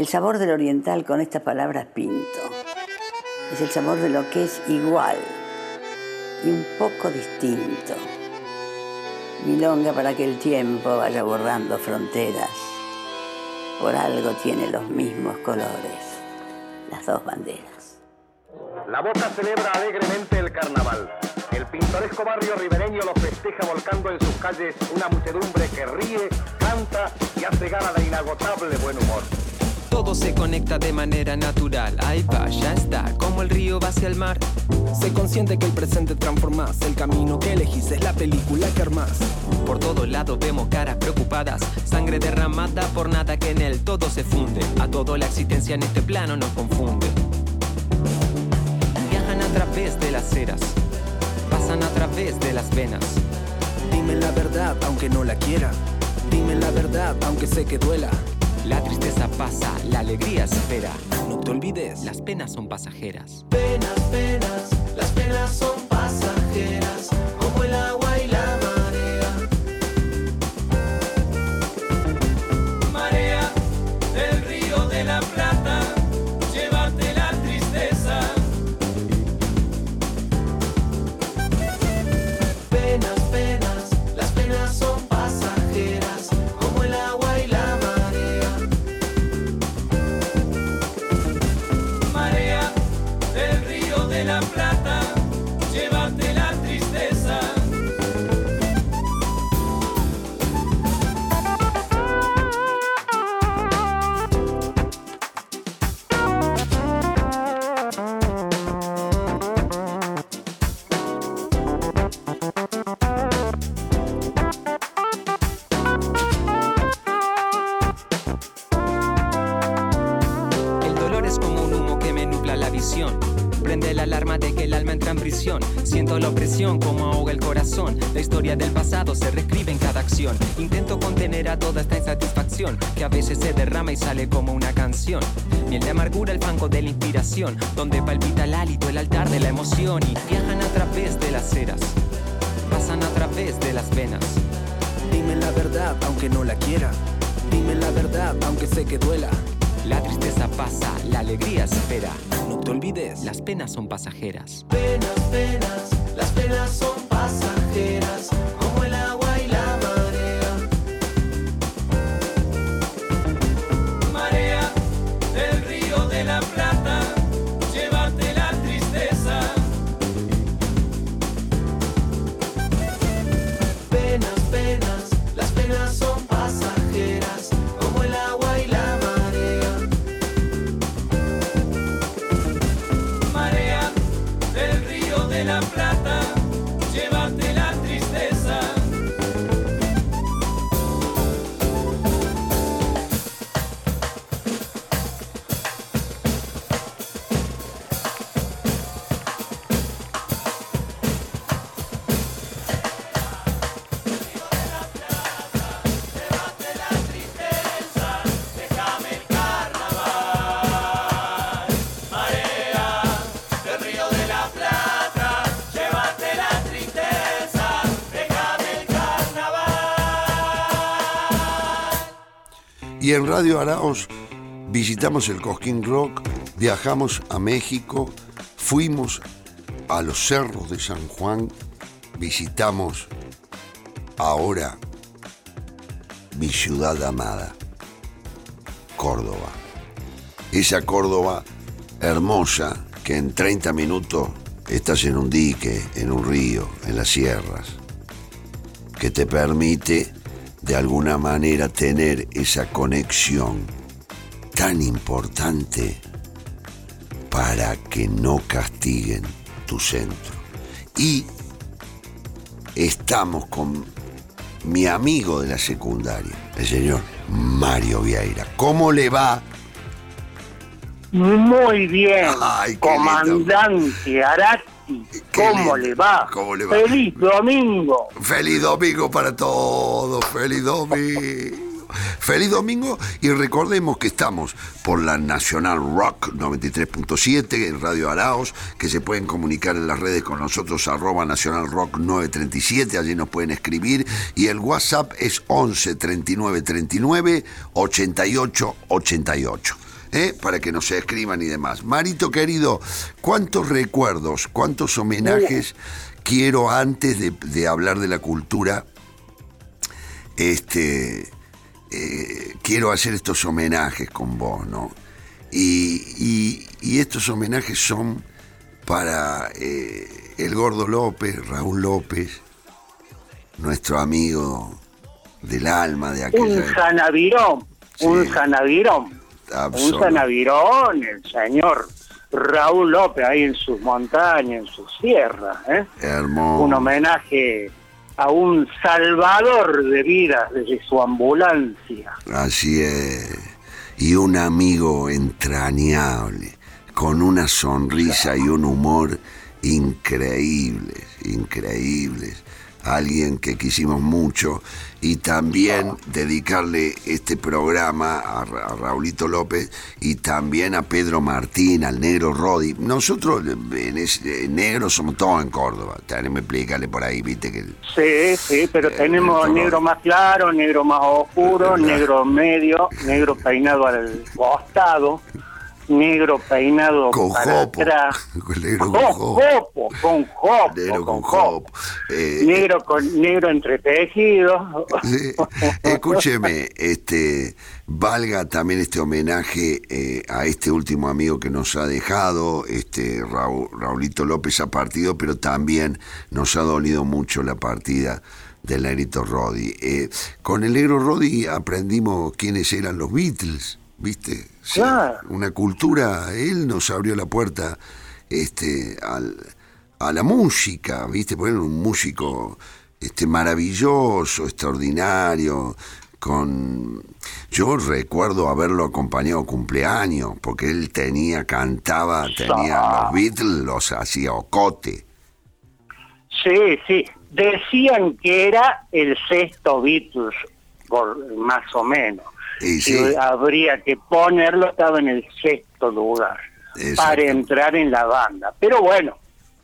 El sabor del oriental con estas palabras pinto. Es el sabor de lo que es igual y un poco distinto. Milonga para que el tiempo vaya borrando fronteras. Por algo tiene los mismos colores, las dos banderas. La Boca celebra alegremente el carnaval. El pintoresco barrio ribereño lo festeja volcando en sus calles una muchedumbre que ríe, canta y hace gala de inagotable buen humor. Todo se conecta de manera natural. Ahí va, ya está, como el río va hacia el mar. Se consciente que el presente transformás. El camino que elegís es la película que armás. Por todos lados vemos caras preocupadas. Sangre derramada por nada que en él todo se funde. A todo la existencia en este plano nos confunde. Viajan a través de las eras. Pasan a través de las venas. Dime la verdad, aunque no la quiera. Dime la verdad, aunque sé que duela. La tristeza pasa, la alegría espera. No te olvides, las penas son pasajeras. Penas, penas, las penas son pasajeras, Donde palpita el hálito, el altar de la emoción. Y viajan a través de las eras. Pasan a través de las venas. Dime la verdad, aunque no la quiera. Dime la verdad, aunque sé que duela. La tristeza pasa, la alegría espera. No te olvides, las penas son pasajeras. En Radio Araos visitamos el Cosquín Rock, viajamos a México, fuimos a los cerros de San Juan, visitamos ahora mi ciudad amada, Córdoba. Esa Córdoba hermosa que en 30 minutos estás en un dique, en un río, en las sierras, que te permite de alguna manera tener esa conexión tan importante para que no castiguen tu centro. Y estamos con mi amigo de la secundaria, el señor Mario Vieira. ¿Cómo le va? Muy bien, Ay, comandante Arati, ¿cómo le va? ¿Cómo le va? Feliz domingo. Feliz domingo para todos, feliz domingo. Feliz domingo y recordemos que estamos por la Nacional Rock 93.7 en Radio Araos, que se pueden comunicar en las redes con nosotros arroba Nacional Rock 937, allí nos pueden escribir y el WhatsApp es 11 39 39 88 88. ¿Eh? para que nos escriban y demás. Marito querido, ¿cuántos recuerdos, cuántos homenajes quiero antes de, de hablar de la cultura? Este, eh, quiero hacer estos homenajes con vos, ¿no? Y, y- y estos homenajes son para eh, el Gordo López, Raúl López, nuestro amigo del alma de aquella Un sanavirón, un sanavirón, un Absoluto. sanavirón, el señor Raúl López ahí en sus montañas, en sus sierras, ¿eh? Hermoso. un homenaje a un salvador de vidas desde su ambulancia. Así es. Y un amigo entrañable, con una sonrisa y un humor increíbles, increíbles. Alguien que quisimos mucho y también dedicarle este programa a, Ra- a Raulito López y también a Pedro Martín, al negro Rodi. Nosotros en en negro somos todos en Córdoba. Tenemos que explicarle por ahí, viste que Sí, sí, pero tenemos todo. negro más claro, negro más oscuro, negro medio, negro peinado al costado, negro peinado Con para jopo. atrás. Negro Con jopo. con jopo, Negro con jopo. Eh, Negro con negro entretejido. Escúcheme, este, valga también este homenaje eh, a este último amigo que nos ha dejado, este Raúl- Raulito López ha partido, pero también nos ha dolido mucho la partida del negrito Roddy. Eh, con el negro Roddy aprendimos quiénes eran los Beatles, ¿viste? Sí, Claro. Una cultura, él nos abrió la puerta este, al, a la música, ¿viste? Era un músico este, maravilloso, extraordinario, con... Yo recuerdo haberlo acompañado a cumpleaños, porque él tenía, cantaba, tenía los Beatles, los hacía ocote. Sí, sí. Decían que era el sexto Beatles, por más o menos. Y habría que ponerlo, estaba en el sexto lugar Exacto. para entrar en la banda. Pero bueno,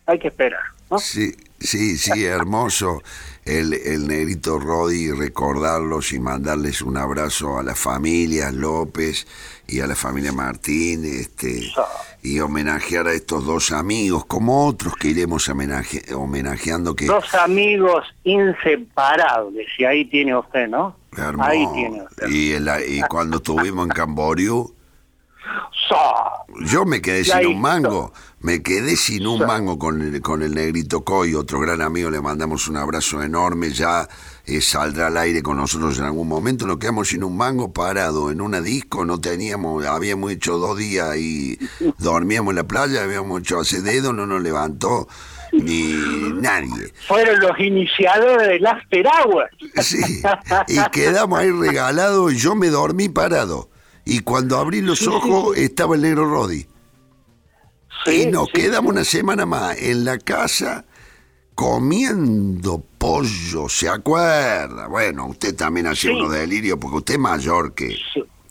hay que esperar. ¿no? Sí, sí, sí, hermoso el, el negrito Rodi, recordarlos y mandarles un abrazo a la familia López y a la familia Martín, este, y homenajear a estos dos amigos, como otros que iremos homenaje- homenajeando que Dos amigos inseparables, y ahí tiene usted, ¿no? Hermoso. Ahí tiene usted. y, el- y cuando estuvimos en Camboriú, yo me quedé sin un mango, me quedé sin un mango con el, con el negrito Coy, otro gran amigo, le mandamos un abrazo enorme, ya eh, saldrá al aire con nosotros en algún momento, nos quedamos sin un mango parado en una disco, no teníamos, habíamos hecho dos días y dormíamos en la playa, habíamos hecho hace dedo, no nos levantó ni nadie. fueron los iniciadores del After Hour. Sí, y quedamos ahí regalados y yo me dormí parado. Y cuando abrí los ojos estaba el negro Rodi. y nos quedamos una semana más en la casa comiendo pollo, ¿se acuerda? Bueno, usted también hacía Sí. unos delirios porque usted es mayor que,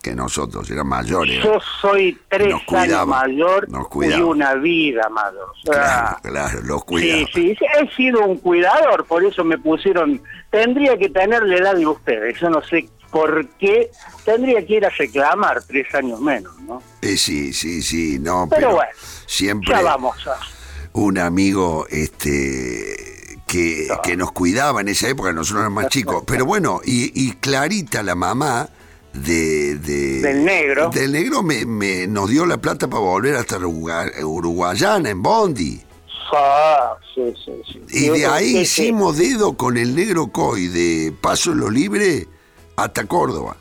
que nosotros, era mayor. era- Yo soy tres años mayor nos y una vida mayor. O sea, Claro, los cuidaba. sí, sí, he sido un cuidador, por eso me pusieron, tendría que tener la edad de ustedes, yo no sé por qué, tendría que ir a reclamar tres años menos, ¿no? Eh, sí, sí, sí, no, Pero pero, bueno, siempre Ya vamos a... un amigo este que, que nos cuidaba en esa época, nosotros éramos más chicos. Pero bueno, y, y Clarita, la mamá de, de- Del negro. del negro me, me- nos dio la plata para volver hasta Uruguay- Uruguayana, en Bondi. Ah, sí, sí, sí. Y de ahí hicimos dedo con el negro Coy, de Paso en lo Libre hasta Córdoba.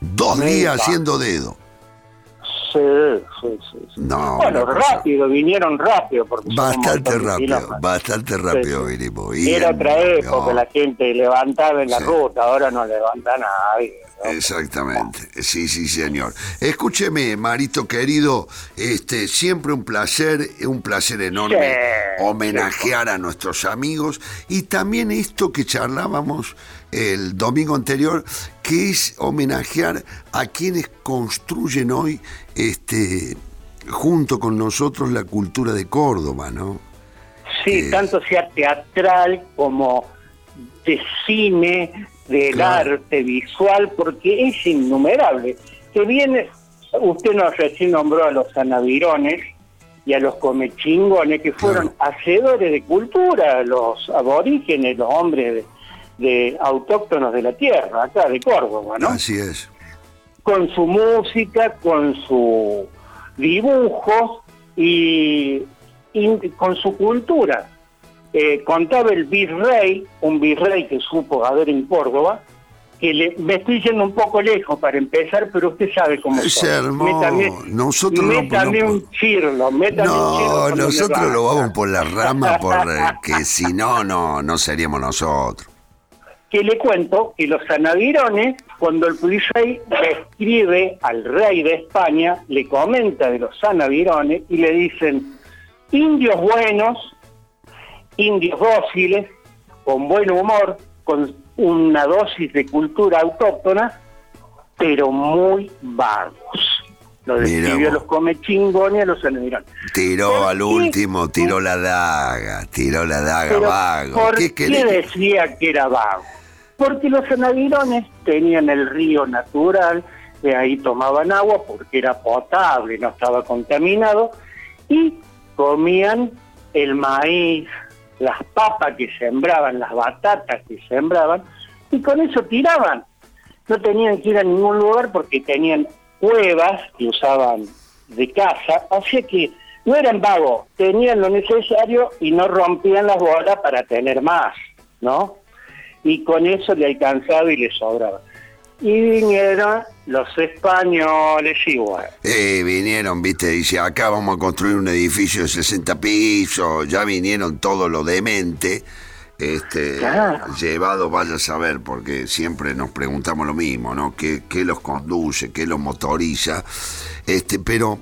Dos Mira. días haciendo dedo. Sí, sí, sí. No, bueno, rápido, vinieron rápido. Porque Bastante rápido, bastante rápido vinimos. Y Era otra época, no, la gente levantaba en la ruta, ahora no levanta nadie. Exactamente, sí, sí, señor. Escúcheme, Marito querido, este, siempre un placer, un placer enorme homenajear a nuestros amigos y también esto que charlábamos el domingo anterior, que es homenajear a quienes construyen hoy, este, junto con nosotros la cultura de Córdoba, ¿no? Sí, tanto sea teatral como de cine, del Claro. arte visual, porque es innumerable. Que viene, usted nos recién nombró a los anavirones y a los comechingones que fueron hacedores de cultura, los aborígenes, los hombres de, de autóctonos de la tierra, acá de Córdoba, ¿no? Así es. Con su música, con su dibujo y, y con su cultura. Eh, contaba el virrey, un virrey que supo haber en Córdoba, que le- me estoy yendo un poco lejos para empezar, pero usted sabe cómo Es. Métame, Nosotros no- métame no- un chirlo, métame un chirlo. No, cuando me nosotros lo vamos por la rama porque si no, no, no seríamos nosotros. Que le cuento que los anavirones, cuando el virrey le escribe al rey de España, le comenta de los anavirones y le dicen, indios buenos, indios dóciles, con buen humor, con una dosis de cultura autóctona, pero muy vagos. Lo describió los comechingones y a los anavirones. Tiró al último, tiró la daga, tiró la daga vago. ¿Por ¿Qué qué, decía que era vago? Porque los anavirones tenían el río natural, de ahí tomaban agua porque era potable, no estaba contaminado, y comían el maíz, las papas que sembraban, las batatas que sembraban, y con eso tiraban. No tenían que ir a ningún lugar porque tenían cuevas que usaban de casa, así que no eran vagos, tenían lo necesario y no rompían las bolas para tener más, ¿no? Y con eso le alcanzaba y le sobraba. Y vinieron los españoles igual. Eh, vinieron, viste, dice, acá vamos a construir un edificio de 60 pisos, ya vinieron todo lo demente, este, Claro. llevado, vaya a saber, porque siempre nos preguntamos lo mismo, ¿no? ¿Qué, qué los conduce, qué los motoriza? Este, pero,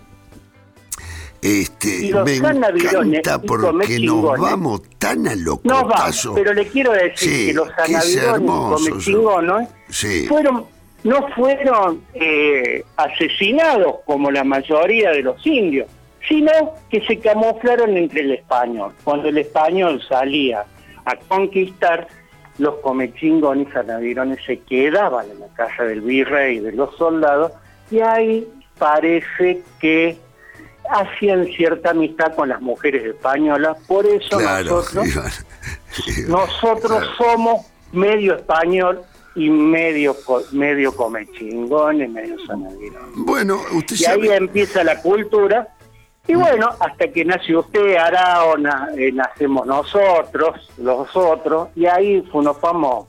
este, me encanta porque nos vamos tan a No vamos, locotazo. pero le quiero decir Sí, que los anavirones y Sí. fueron, no fueron eh, asesinados como la mayoría de los indios, sino que se camuflaron entre el español. Cuando el español salía a conquistar, los comechingones y anavirones se quedaban en la casa del virrey y de los soldados, y ahí parece que hacían cierta amistad con las mujeres españolas, por eso Claro, nosotros, nosotros somos medio español y medio medio comechingones, medio sanavirones. Bueno, usted Y ahí empieza la cultura. Y bueno, hasta que nace usted, Araona, eh, nacemos nosotros, los otros, y ahí nos vamos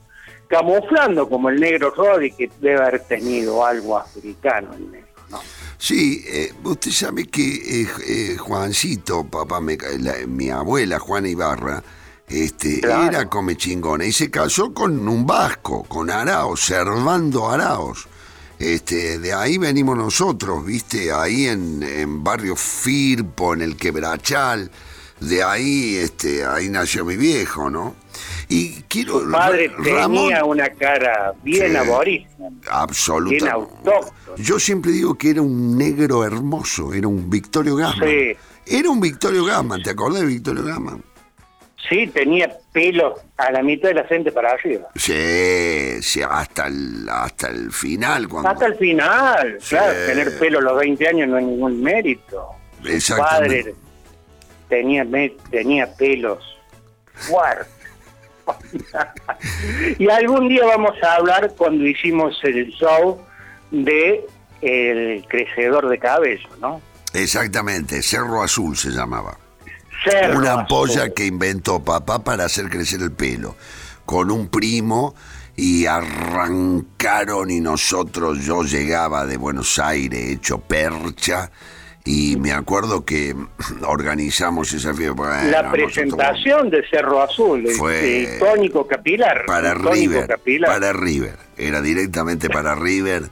camuflando como el negro Roddy, que debe haber tenido algo africano el negro. Sí, eh, usted sabe que eh, eh, Juancito, papá, me la- mi abuela Juana Ibarra, este, Claro. era come chingona y se casó con un vasco, con Araos, Servando Araos. Este, de ahí venimos nosotros, viste, ahí en, en barrio Firpo, en el Quebrachal, de ahí, este, ahí nació mi viejo, ¿no? Y quiero Su padre tenía una cara bien Sí. aborigen, bien absolutamente. autóctono. Yo siempre digo que era un negro hermoso, era un Victorio Gassman. Sí. Era un Victorio Gassman, ¿te acordás de Victorio Gassman? Sí, tenía pelo a la mitad de la frente para arriba. Sí, sí, hasta el, hasta el final. Cuando, Hasta el final, Sí. claro, tener pelo a los 20 años no es ningún mérito. Su Exactamente. padre tenía, tenía pelos fuertes. y algún día vamos a hablar cuando hicimos el show de el crecedor de cabello, ¿no? Exactamente, Cerro Azul se llamaba. Cerro Una Azul. ampolla que inventó papá para hacer crecer el pelo. Con un primo y arrancaron y nosotros, yo llegaba de Buenos Aires hecho percha y me acuerdo que organizamos esa fiesta. Bueno, La nosotros- presentación de Cerro Azul, Fue tónico capilar. para River, capilar. para River, era directamente para River,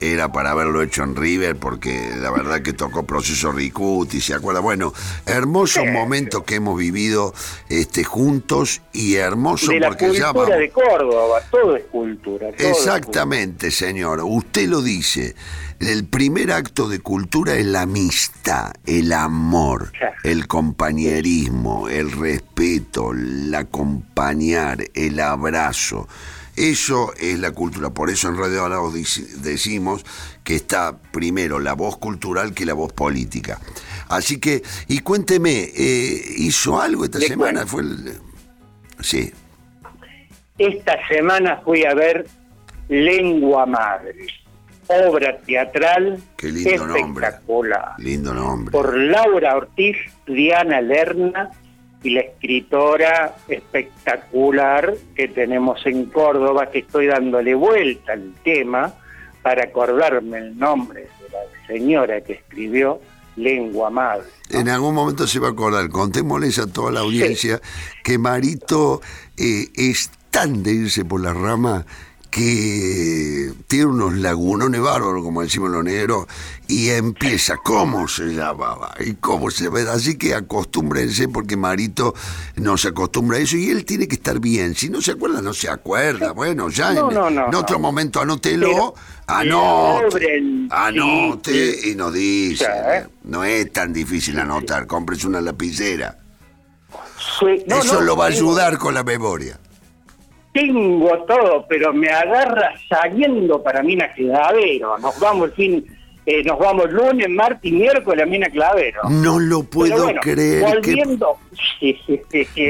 era para haberlo hecho en River porque la verdad que tocó proceso Ricuti, se acuerda, bueno, hermosos momentos que hemos vivido este juntos y hermoso de la porque ya cultura vamos. de Córdoba, todo es cultura. todo es Exactamente, señor. Usted lo dice. El primer acto de cultura es la amistad, el amor, el compañerismo, el respeto, el acompañar, el abrazo. Eso es la cultura. Por eso en Radio Alados decimos que está primero la voz cultural que la voz política. Así que, y cuénteme, eh, ¿hizo algo esta Le semana? Fue el... Sí. Esta semana fui a ver Lengua Madre, obra teatral Qué lindo nombre. espectacular. Lindo nombre. Por Laura Ortiz, Diana Lerna y la escritora espectacular que tenemos en Córdoba, que estoy dándole vuelta al tema para acordarme el nombre de la señora que escribió Lengua Madre. En algún momento se va a acordar, contémosles a toda la audiencia que Marito eh, es tan de irse por la rama que tiene unos lagunones bárbaros, como decimos los negros, y empieza cómo se llamaba y cómo se ve. Así que acostúmbrense porque Marito no se acostumbra a eso y él tiene que estar bien. Si no se acuerda, no se acuerda. Bueno, ya No, en, no, no, en otro momento anótelo, anote, anote y nos dice. ¿eh? No es tan difícil anotar, compres una lapicera. Sí, no, Eso no, lo va a ayudar con la memoria. Tengo todo, pero me agarra saliendo para Mina Clavero. Nos vamos el fin, eh, nos vamos lunes, martes y miércoles a Mina Clavero. No lo puedo bueno, creer que- Volviendo. Sí.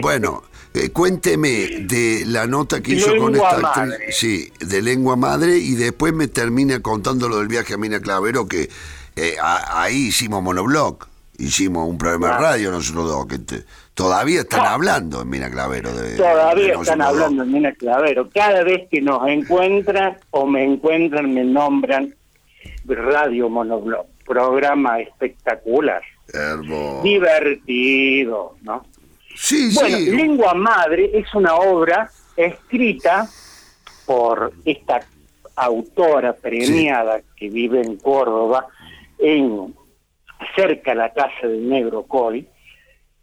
Bueno, eh, cuénteme de la nota que hizo con esta actriz. Sí, de lengua madre y después me termina contando lo del viaje a Mina Clavero que eh, a- ahí hicimos monoblog, hicimos un programa de radio nosotros dos que te- todavía están hablando en Mina Clavero. De, Todavía están hablando en Mina Clavero. Cada vez que nos encuentran o me encuentran, me nombran Radio Monoblog. Programa espectacular. Hermoso. Divertido, ¿no? Sí, bueno, sí. Lengua Madre es una obra escrita por esta autora premiada que vive en Córdoba, en cerca de la casa del Negro Coy,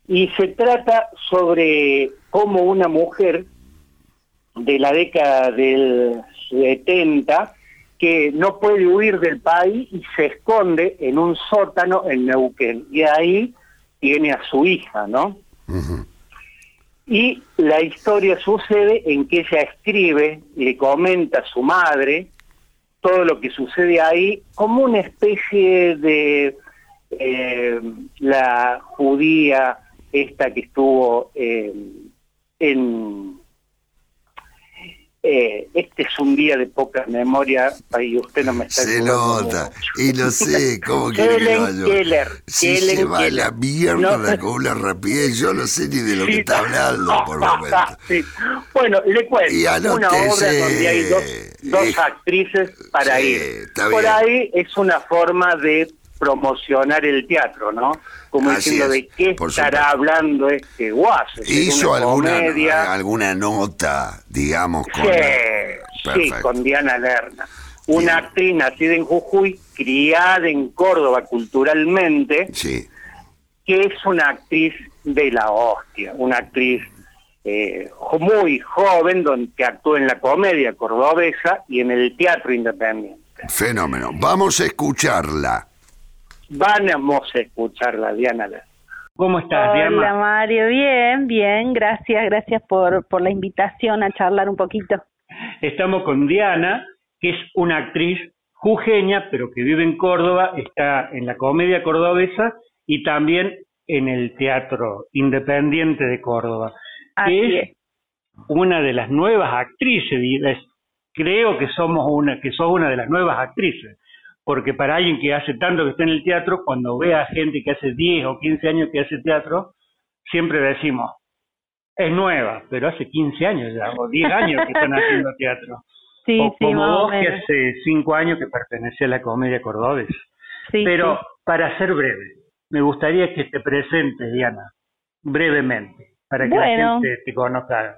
y se trata sobre cómo una mujer de la década del 70 que no puede huir del país y se esconde en un sótano en Neuquén. Y ahí tiene a su hija, ¿no? Y la historia sucede en que ella escribe, le comenta a su madre todo lo que sucede ahí como una especie de eh, la judía esta que estuvo eh, en eh, este es un día de poca memoria y usted no me está Se nota, mucho. y no sé cómo quiere que lo. Keller, Si se va a la Keller. mierda No. con una rapidez, yo no sé ni de lo que está hablando por momento. Sí. Bueno, le cuento, Y una obra donde hay dos, dos Eh, actrices para sí, ir. Por ahí es una forma de promocionar el teatro, ¿no? Como Así diciendo es, de qué estará hablando este guaso. ¿Es ¿Hizo una alguna, comedia? alguna nota, digamos, con... Sí, sí, con Diana Lerna. Una actriz nacida en Jujuy, criada en Córdoba culturalmente, Sí. que es una actriz de la hostia, una actriz eh, muy joven donde que actuó en la comedia cordobesa y en el teatro independiente. Fenómeno. Vamos a escucharla. Vamos a escucharla, Diana. ¿Cómo estás, Hola Diana? Mario, bien, bien, gracias, gracias por, por la invitación a charlar un poquito. Estamos con Diana, que es una actriz jujeña, pero que vive en Córdoba, está en la comedia cordobesa y también en el teatro independiente de Córdoba. Así que es. una de las nuevas actrices, es- creo que somos una, que sos una de las nuevas actrices, porque para alguien que hace tanto que está en el teatro, cuando ve a gente que hace 10 o 15 años que hace teatro, siempre decimos, es nueva, pero hace 15 años ya, o 10 años que están haciendo teatro. Sí, o sí, como vos que hace 5 años que pertenecía a la comedia cordobesa. Sí, pero sí. para ser breve, me gustaría que te presentes, Diana, brevemente, para que Bueno. la gente te conozca.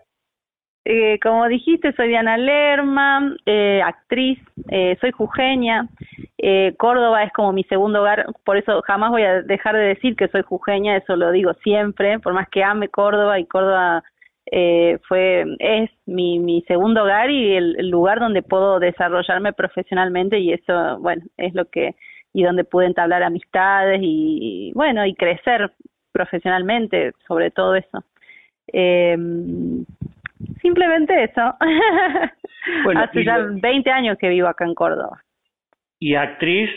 Eh, como dijiste, soy Diana Lerma, eh, actriz, eh, soy jujeña, eh, Córdoba es como mi segundo hogar, por eso jamás voy a dejar de decir que soy jujeña, eso lo digo siempre, por más que ame Córdoba y Córdoba eh, fue es mi, mi segundo hogar y el, el lugar donde puedo desarrollarme profesionalmente y eso, bueno, es lo que, y donde pude entablar amistades y, bueno, y crecer profesionalmente, sobre todo eso. Eh, simplemente eso. Bueno, Hace y ya lo- 20 años que vivo acá en Córdoba. Y actriz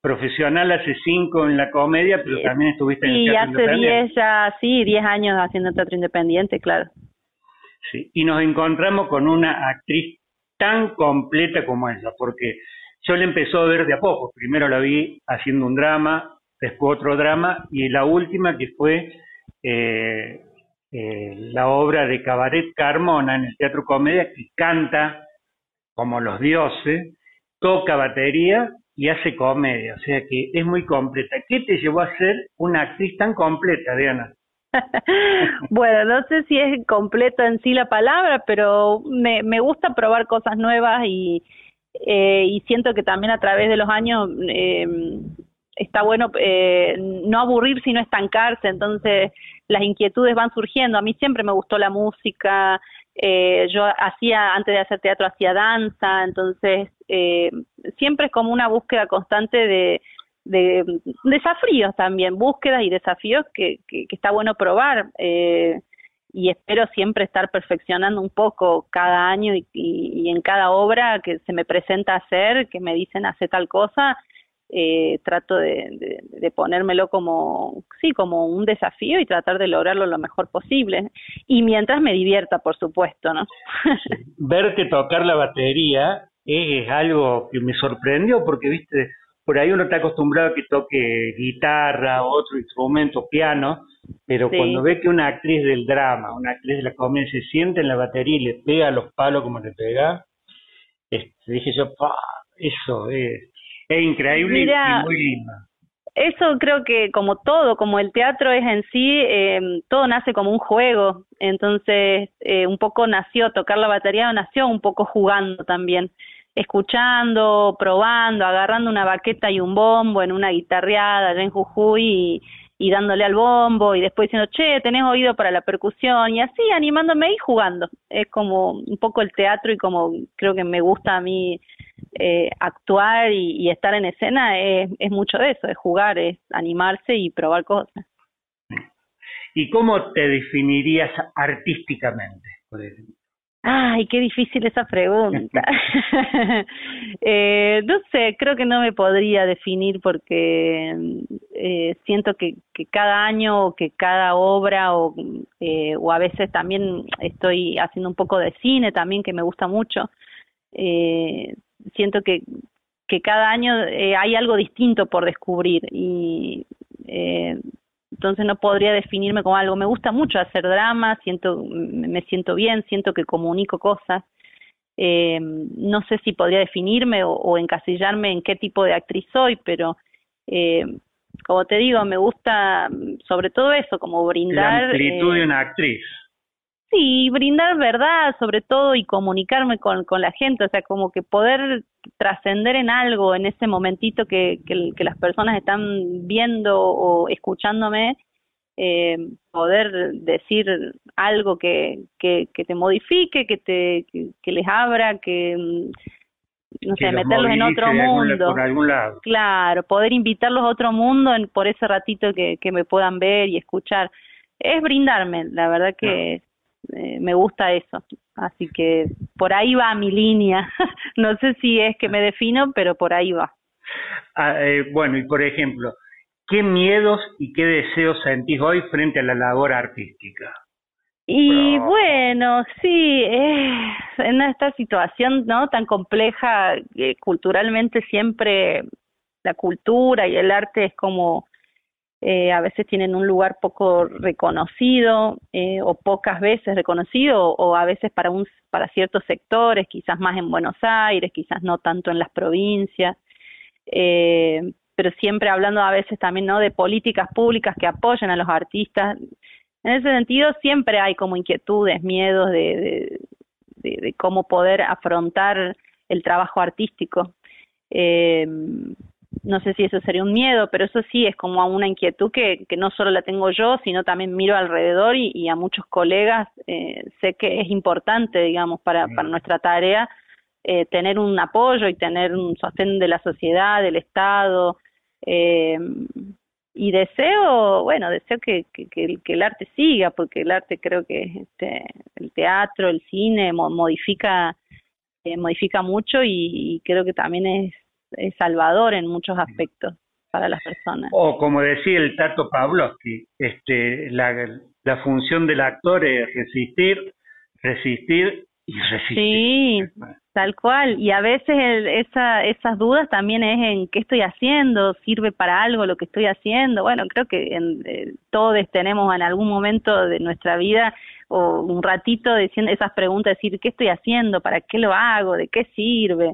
profesional hace cinco en la comedia, pero también estuviste en el Y teatro hace independiente. 10 ya, sí, 10 años haciendo teatro independiente, claro. Sí, y nos encontramos con una actriz tan completa como ella, porque yo la empezó a ver de a poco. Primero la vi haciendo un drama, después otro drama, y la última que fue eh, eh, la obra de Cabaret Carmona en el Teatro Comedia, que canta como los dioses, toca batería y hace comedia, o sea que es muy completa. ¿Qué te llevó a ser una actriz tan completa, Diana? Bueno, no sé si es completo en sí la palabra, pero me, me gusta probar cosas nuevas y, eh, y siento que también a través de los años eh, está bueno eh, no aburrirse y no estancarse, entonces las inquietudes van surgiendo. A mí siempre me gustó la música, eh, yo hacía, antes de hacer teatro, hacía danza, entonces eh, siempre es como una búsqueda constante de, de desafíos también, búsquedas y desafíos que, que, está bueno probar. Eh, y espero siempre estar perfeccionando un poco cada año y, y, y en cada obra que se me presenta hacer, que me dicen hace tal cosa, eh, trato de, de, de, ponérmelo como, sí, como un desafío y tratar de lograrlo lo mejor posible. Y mientras me divierta, por supuesto, ¿no? Verte tocar la batería es algo que me sorprendió porque, viste, por ahí uno está acostumbrado a que toque guitarra, otro instrumento, piano, pero Sí. cuando ve que una actriz del drama, una actriz de la comedia se siente en la batería y le pega los palos como le pega, este, dije yo, "Pa, eso es, es increíble y- Mira, y muy lindo. Eso creo que como todo, como el teatro es en sí, eh, todo nace como un juego. Entonces, eh, un poco nació, tocar la batería nació un poco jugando también, escuchando, probando, agarrando una baqueta y un bombo en una guitarreada allá en Jujuy y, y dándole al bombo y después diciendo, che, tenés oído para la percusión y así animándome y jugando. Es como un poco el teatro y como creo que me gusta a mí eh, actuar y, estar en escena es, es mucho de eso, es jugar, es animarse y probar cosas. ¿Y cómo te definirías artísticamente? Ay, qué difícil esa pregunta. eh, no sé, creo que no me podría definir porque eh, siento que, que cada año o que cada obra o, eh, o a veces también estoy haciendo un poco de cine también que me gusta mucho. Eh, siento que, que cada año eh, hay algo distinto por descubrir y eh, entonces no podría definirme como algo. Me gusta mucho hacer drama, siento, me siento bien, siento que comunico cosas. Eh, no sé si podría definirme o, o encasillarme en qué tipo de actriz soy, pero eh, como te digo, me gusta mm, sobre todo eso, como brindar. La amplitud eh, de una actriz. Sí, brindar verdad sobre todo y comunicarme con, con la gente, o sea, como que poder trascender en algo en ese momentito que, que, que las personas están viendo o escuchándome, eh, poder decir algo que, que, que te modifique, que te que, que les abra, que mm, no sé, los meterlos en otro algún- mundo. por algún lado. Claro, poder invitarlos a otro mundo en, por ese ratito que, que me puedan ver y escuchar. Es brindarme, la verdad que eh, me gusta eso. Así que por ahí va mi línea. no sé si es que me defino, pero por ahí va. Ah, eh, bueno, y por ejemplo, ¿qué miedos y qué deseos sentís hoy frente a la labor artística? Y bueno, sí, eh, en esta situación no tan compleja, eh, culturalmente siempre la cultura y el arte es como eh, a veces tienen un lugar poco reconocido eh, o pocas veces reconocido o, a veces para un para ciertos sectores, quizás más en Buenos Aires, quizás no tanto en las provincias. Eh, pero siempre hablando a veces también no de políticas públicas que apoyen a los artistas en ese sentido siempre hay como inquietudes, miedos de, de, de, de cómo poder afrontar el trabajo artístico. Eh, no sé si eso sería un miedo, pero eso sí es como una inquietud que, que no solo la tengo yo, sino también miro alrededor y, y a muchos colegas eh, sé que es importante, digamos, para, para nuestra tarea eh, tener un apoyo y tener un sostén de la sociedad, del Estado. Eh, y deseo, bueno, deseo que, que, que, el, arte siga, porque el arte creo que este, el teatro, el cine mo- modifica eh, modifica mucho y, y creo que también es, es salvador en muchos aspectos para las personas. O como decía el Tato Pavlovsky, este, la, la función del actor es resistir, resistir y resistir. Sí, tal cual. Y a veces el- esa, esas dudas también es en qué estoy haciendo, sirve para algo lo que estoy haciendo. Bueno, creo que en, eh, todos tenemos en algún momento de nuestra vida o un ratito diciendo esas preguntas, decir qué estoy haciendo, para qué lo hago, de qué sirve.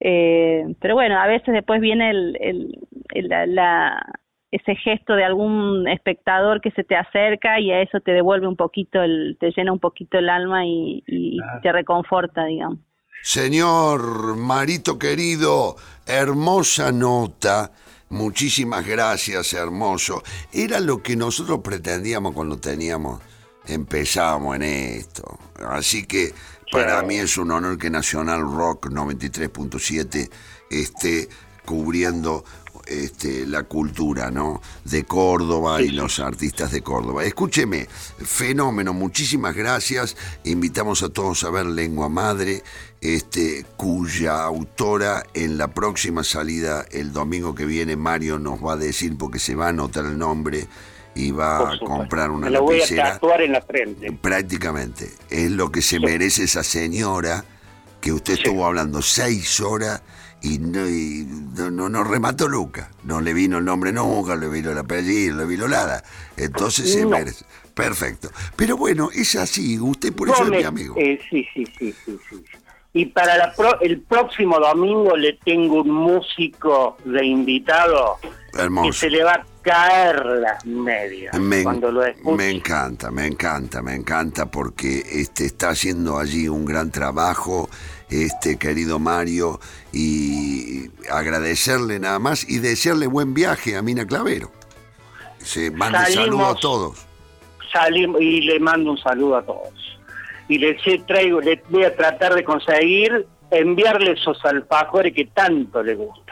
Eh, pero bueno, a veces después viene el, el, el- la, la- ese gesto de algún espectador que se te acerca y a eso te devuelve un poquito, el, te llena un poquito el alma y, y te reconforta, digamos. Señor Marito querido, hermosa nota. Muchísimas gracias, hermoso. Era lo que nosotros pretendíamos cuando teníamos, empezábamos en esto. Así que para mí es un honor que Nacional Rock 93.7 esté cubriendo este, la cultura, ¿no? De Córdoba y los artistas de Córdoba. Escúcheme, fenómeno, muchísimas gracias. Invitamos a todos a ver Lengua Madre, este, cuya autora en la próxima salida, el domingo que viene, Mario nos va a decir, porque se va a anotar el nombre y va a comprar una Me lo voy a tatuar en la frente. Prácticamente. Es lo que se merece esa señora que usted estuvo hablando seis horas y no, y no, no, no remató nunca. No le vino el nombre nunca, le vino el apellido, no le vino nada. Entonces se merece. Perfecto. Pero bueno, es así. Usted por eso es mi amigo. eh, sí, sí, sí, sí, sí. Y para la pro- el próximo domingo le tengo un músico de invitado que se le va a caer las medias Me, cuando lo escuche. me encanta, me encanta, me encanta porque este está haciendo allí un gran trabajo, este querido Mario, y agradecerle nada más y desearle buen viaje a Mina Clavero. Se manda saludo a todos. Salimos y le mando un saludo a todos. Y le traigo, le voy a tratar de conseguir enviarle esos alfajores que tanto le gustan.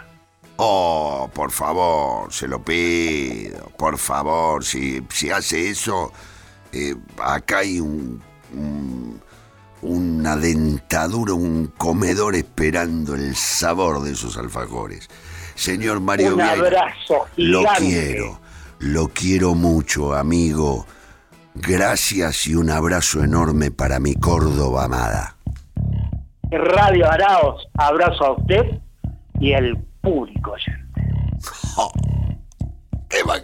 Oh, por favor, se lo pido, por favor, si, si hace eso, eh, acá hay un, un- una dentadura, un comedor esperando el sabor de esos alfajores. Señor Mario un abrazo lo quiero, lo quiero mucho, amigo. Gracias y un abrazo enorme para mi Córdoba amada. Radio Araos, abrazo a usted y al público. oyente. ¿Qué va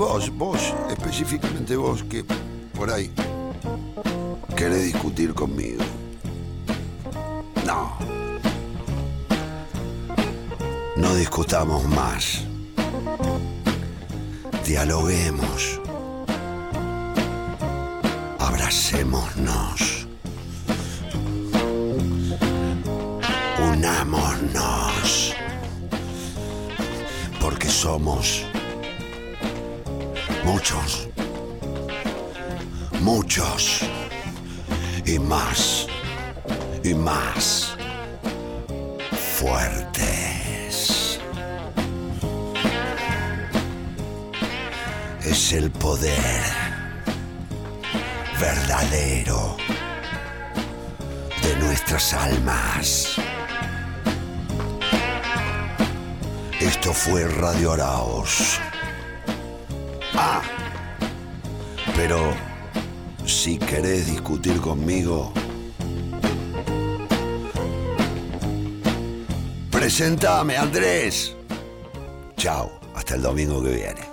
vos, vos, específicamente vos que por ahí querés discutir conmigo. No. No discutamos más. Dialoguemos. de nuestras almas. Esto fue Radio Araos. Ah, pero si querés discutir conmigo, presentame Andrés. Chao, hasta el domingo que viene.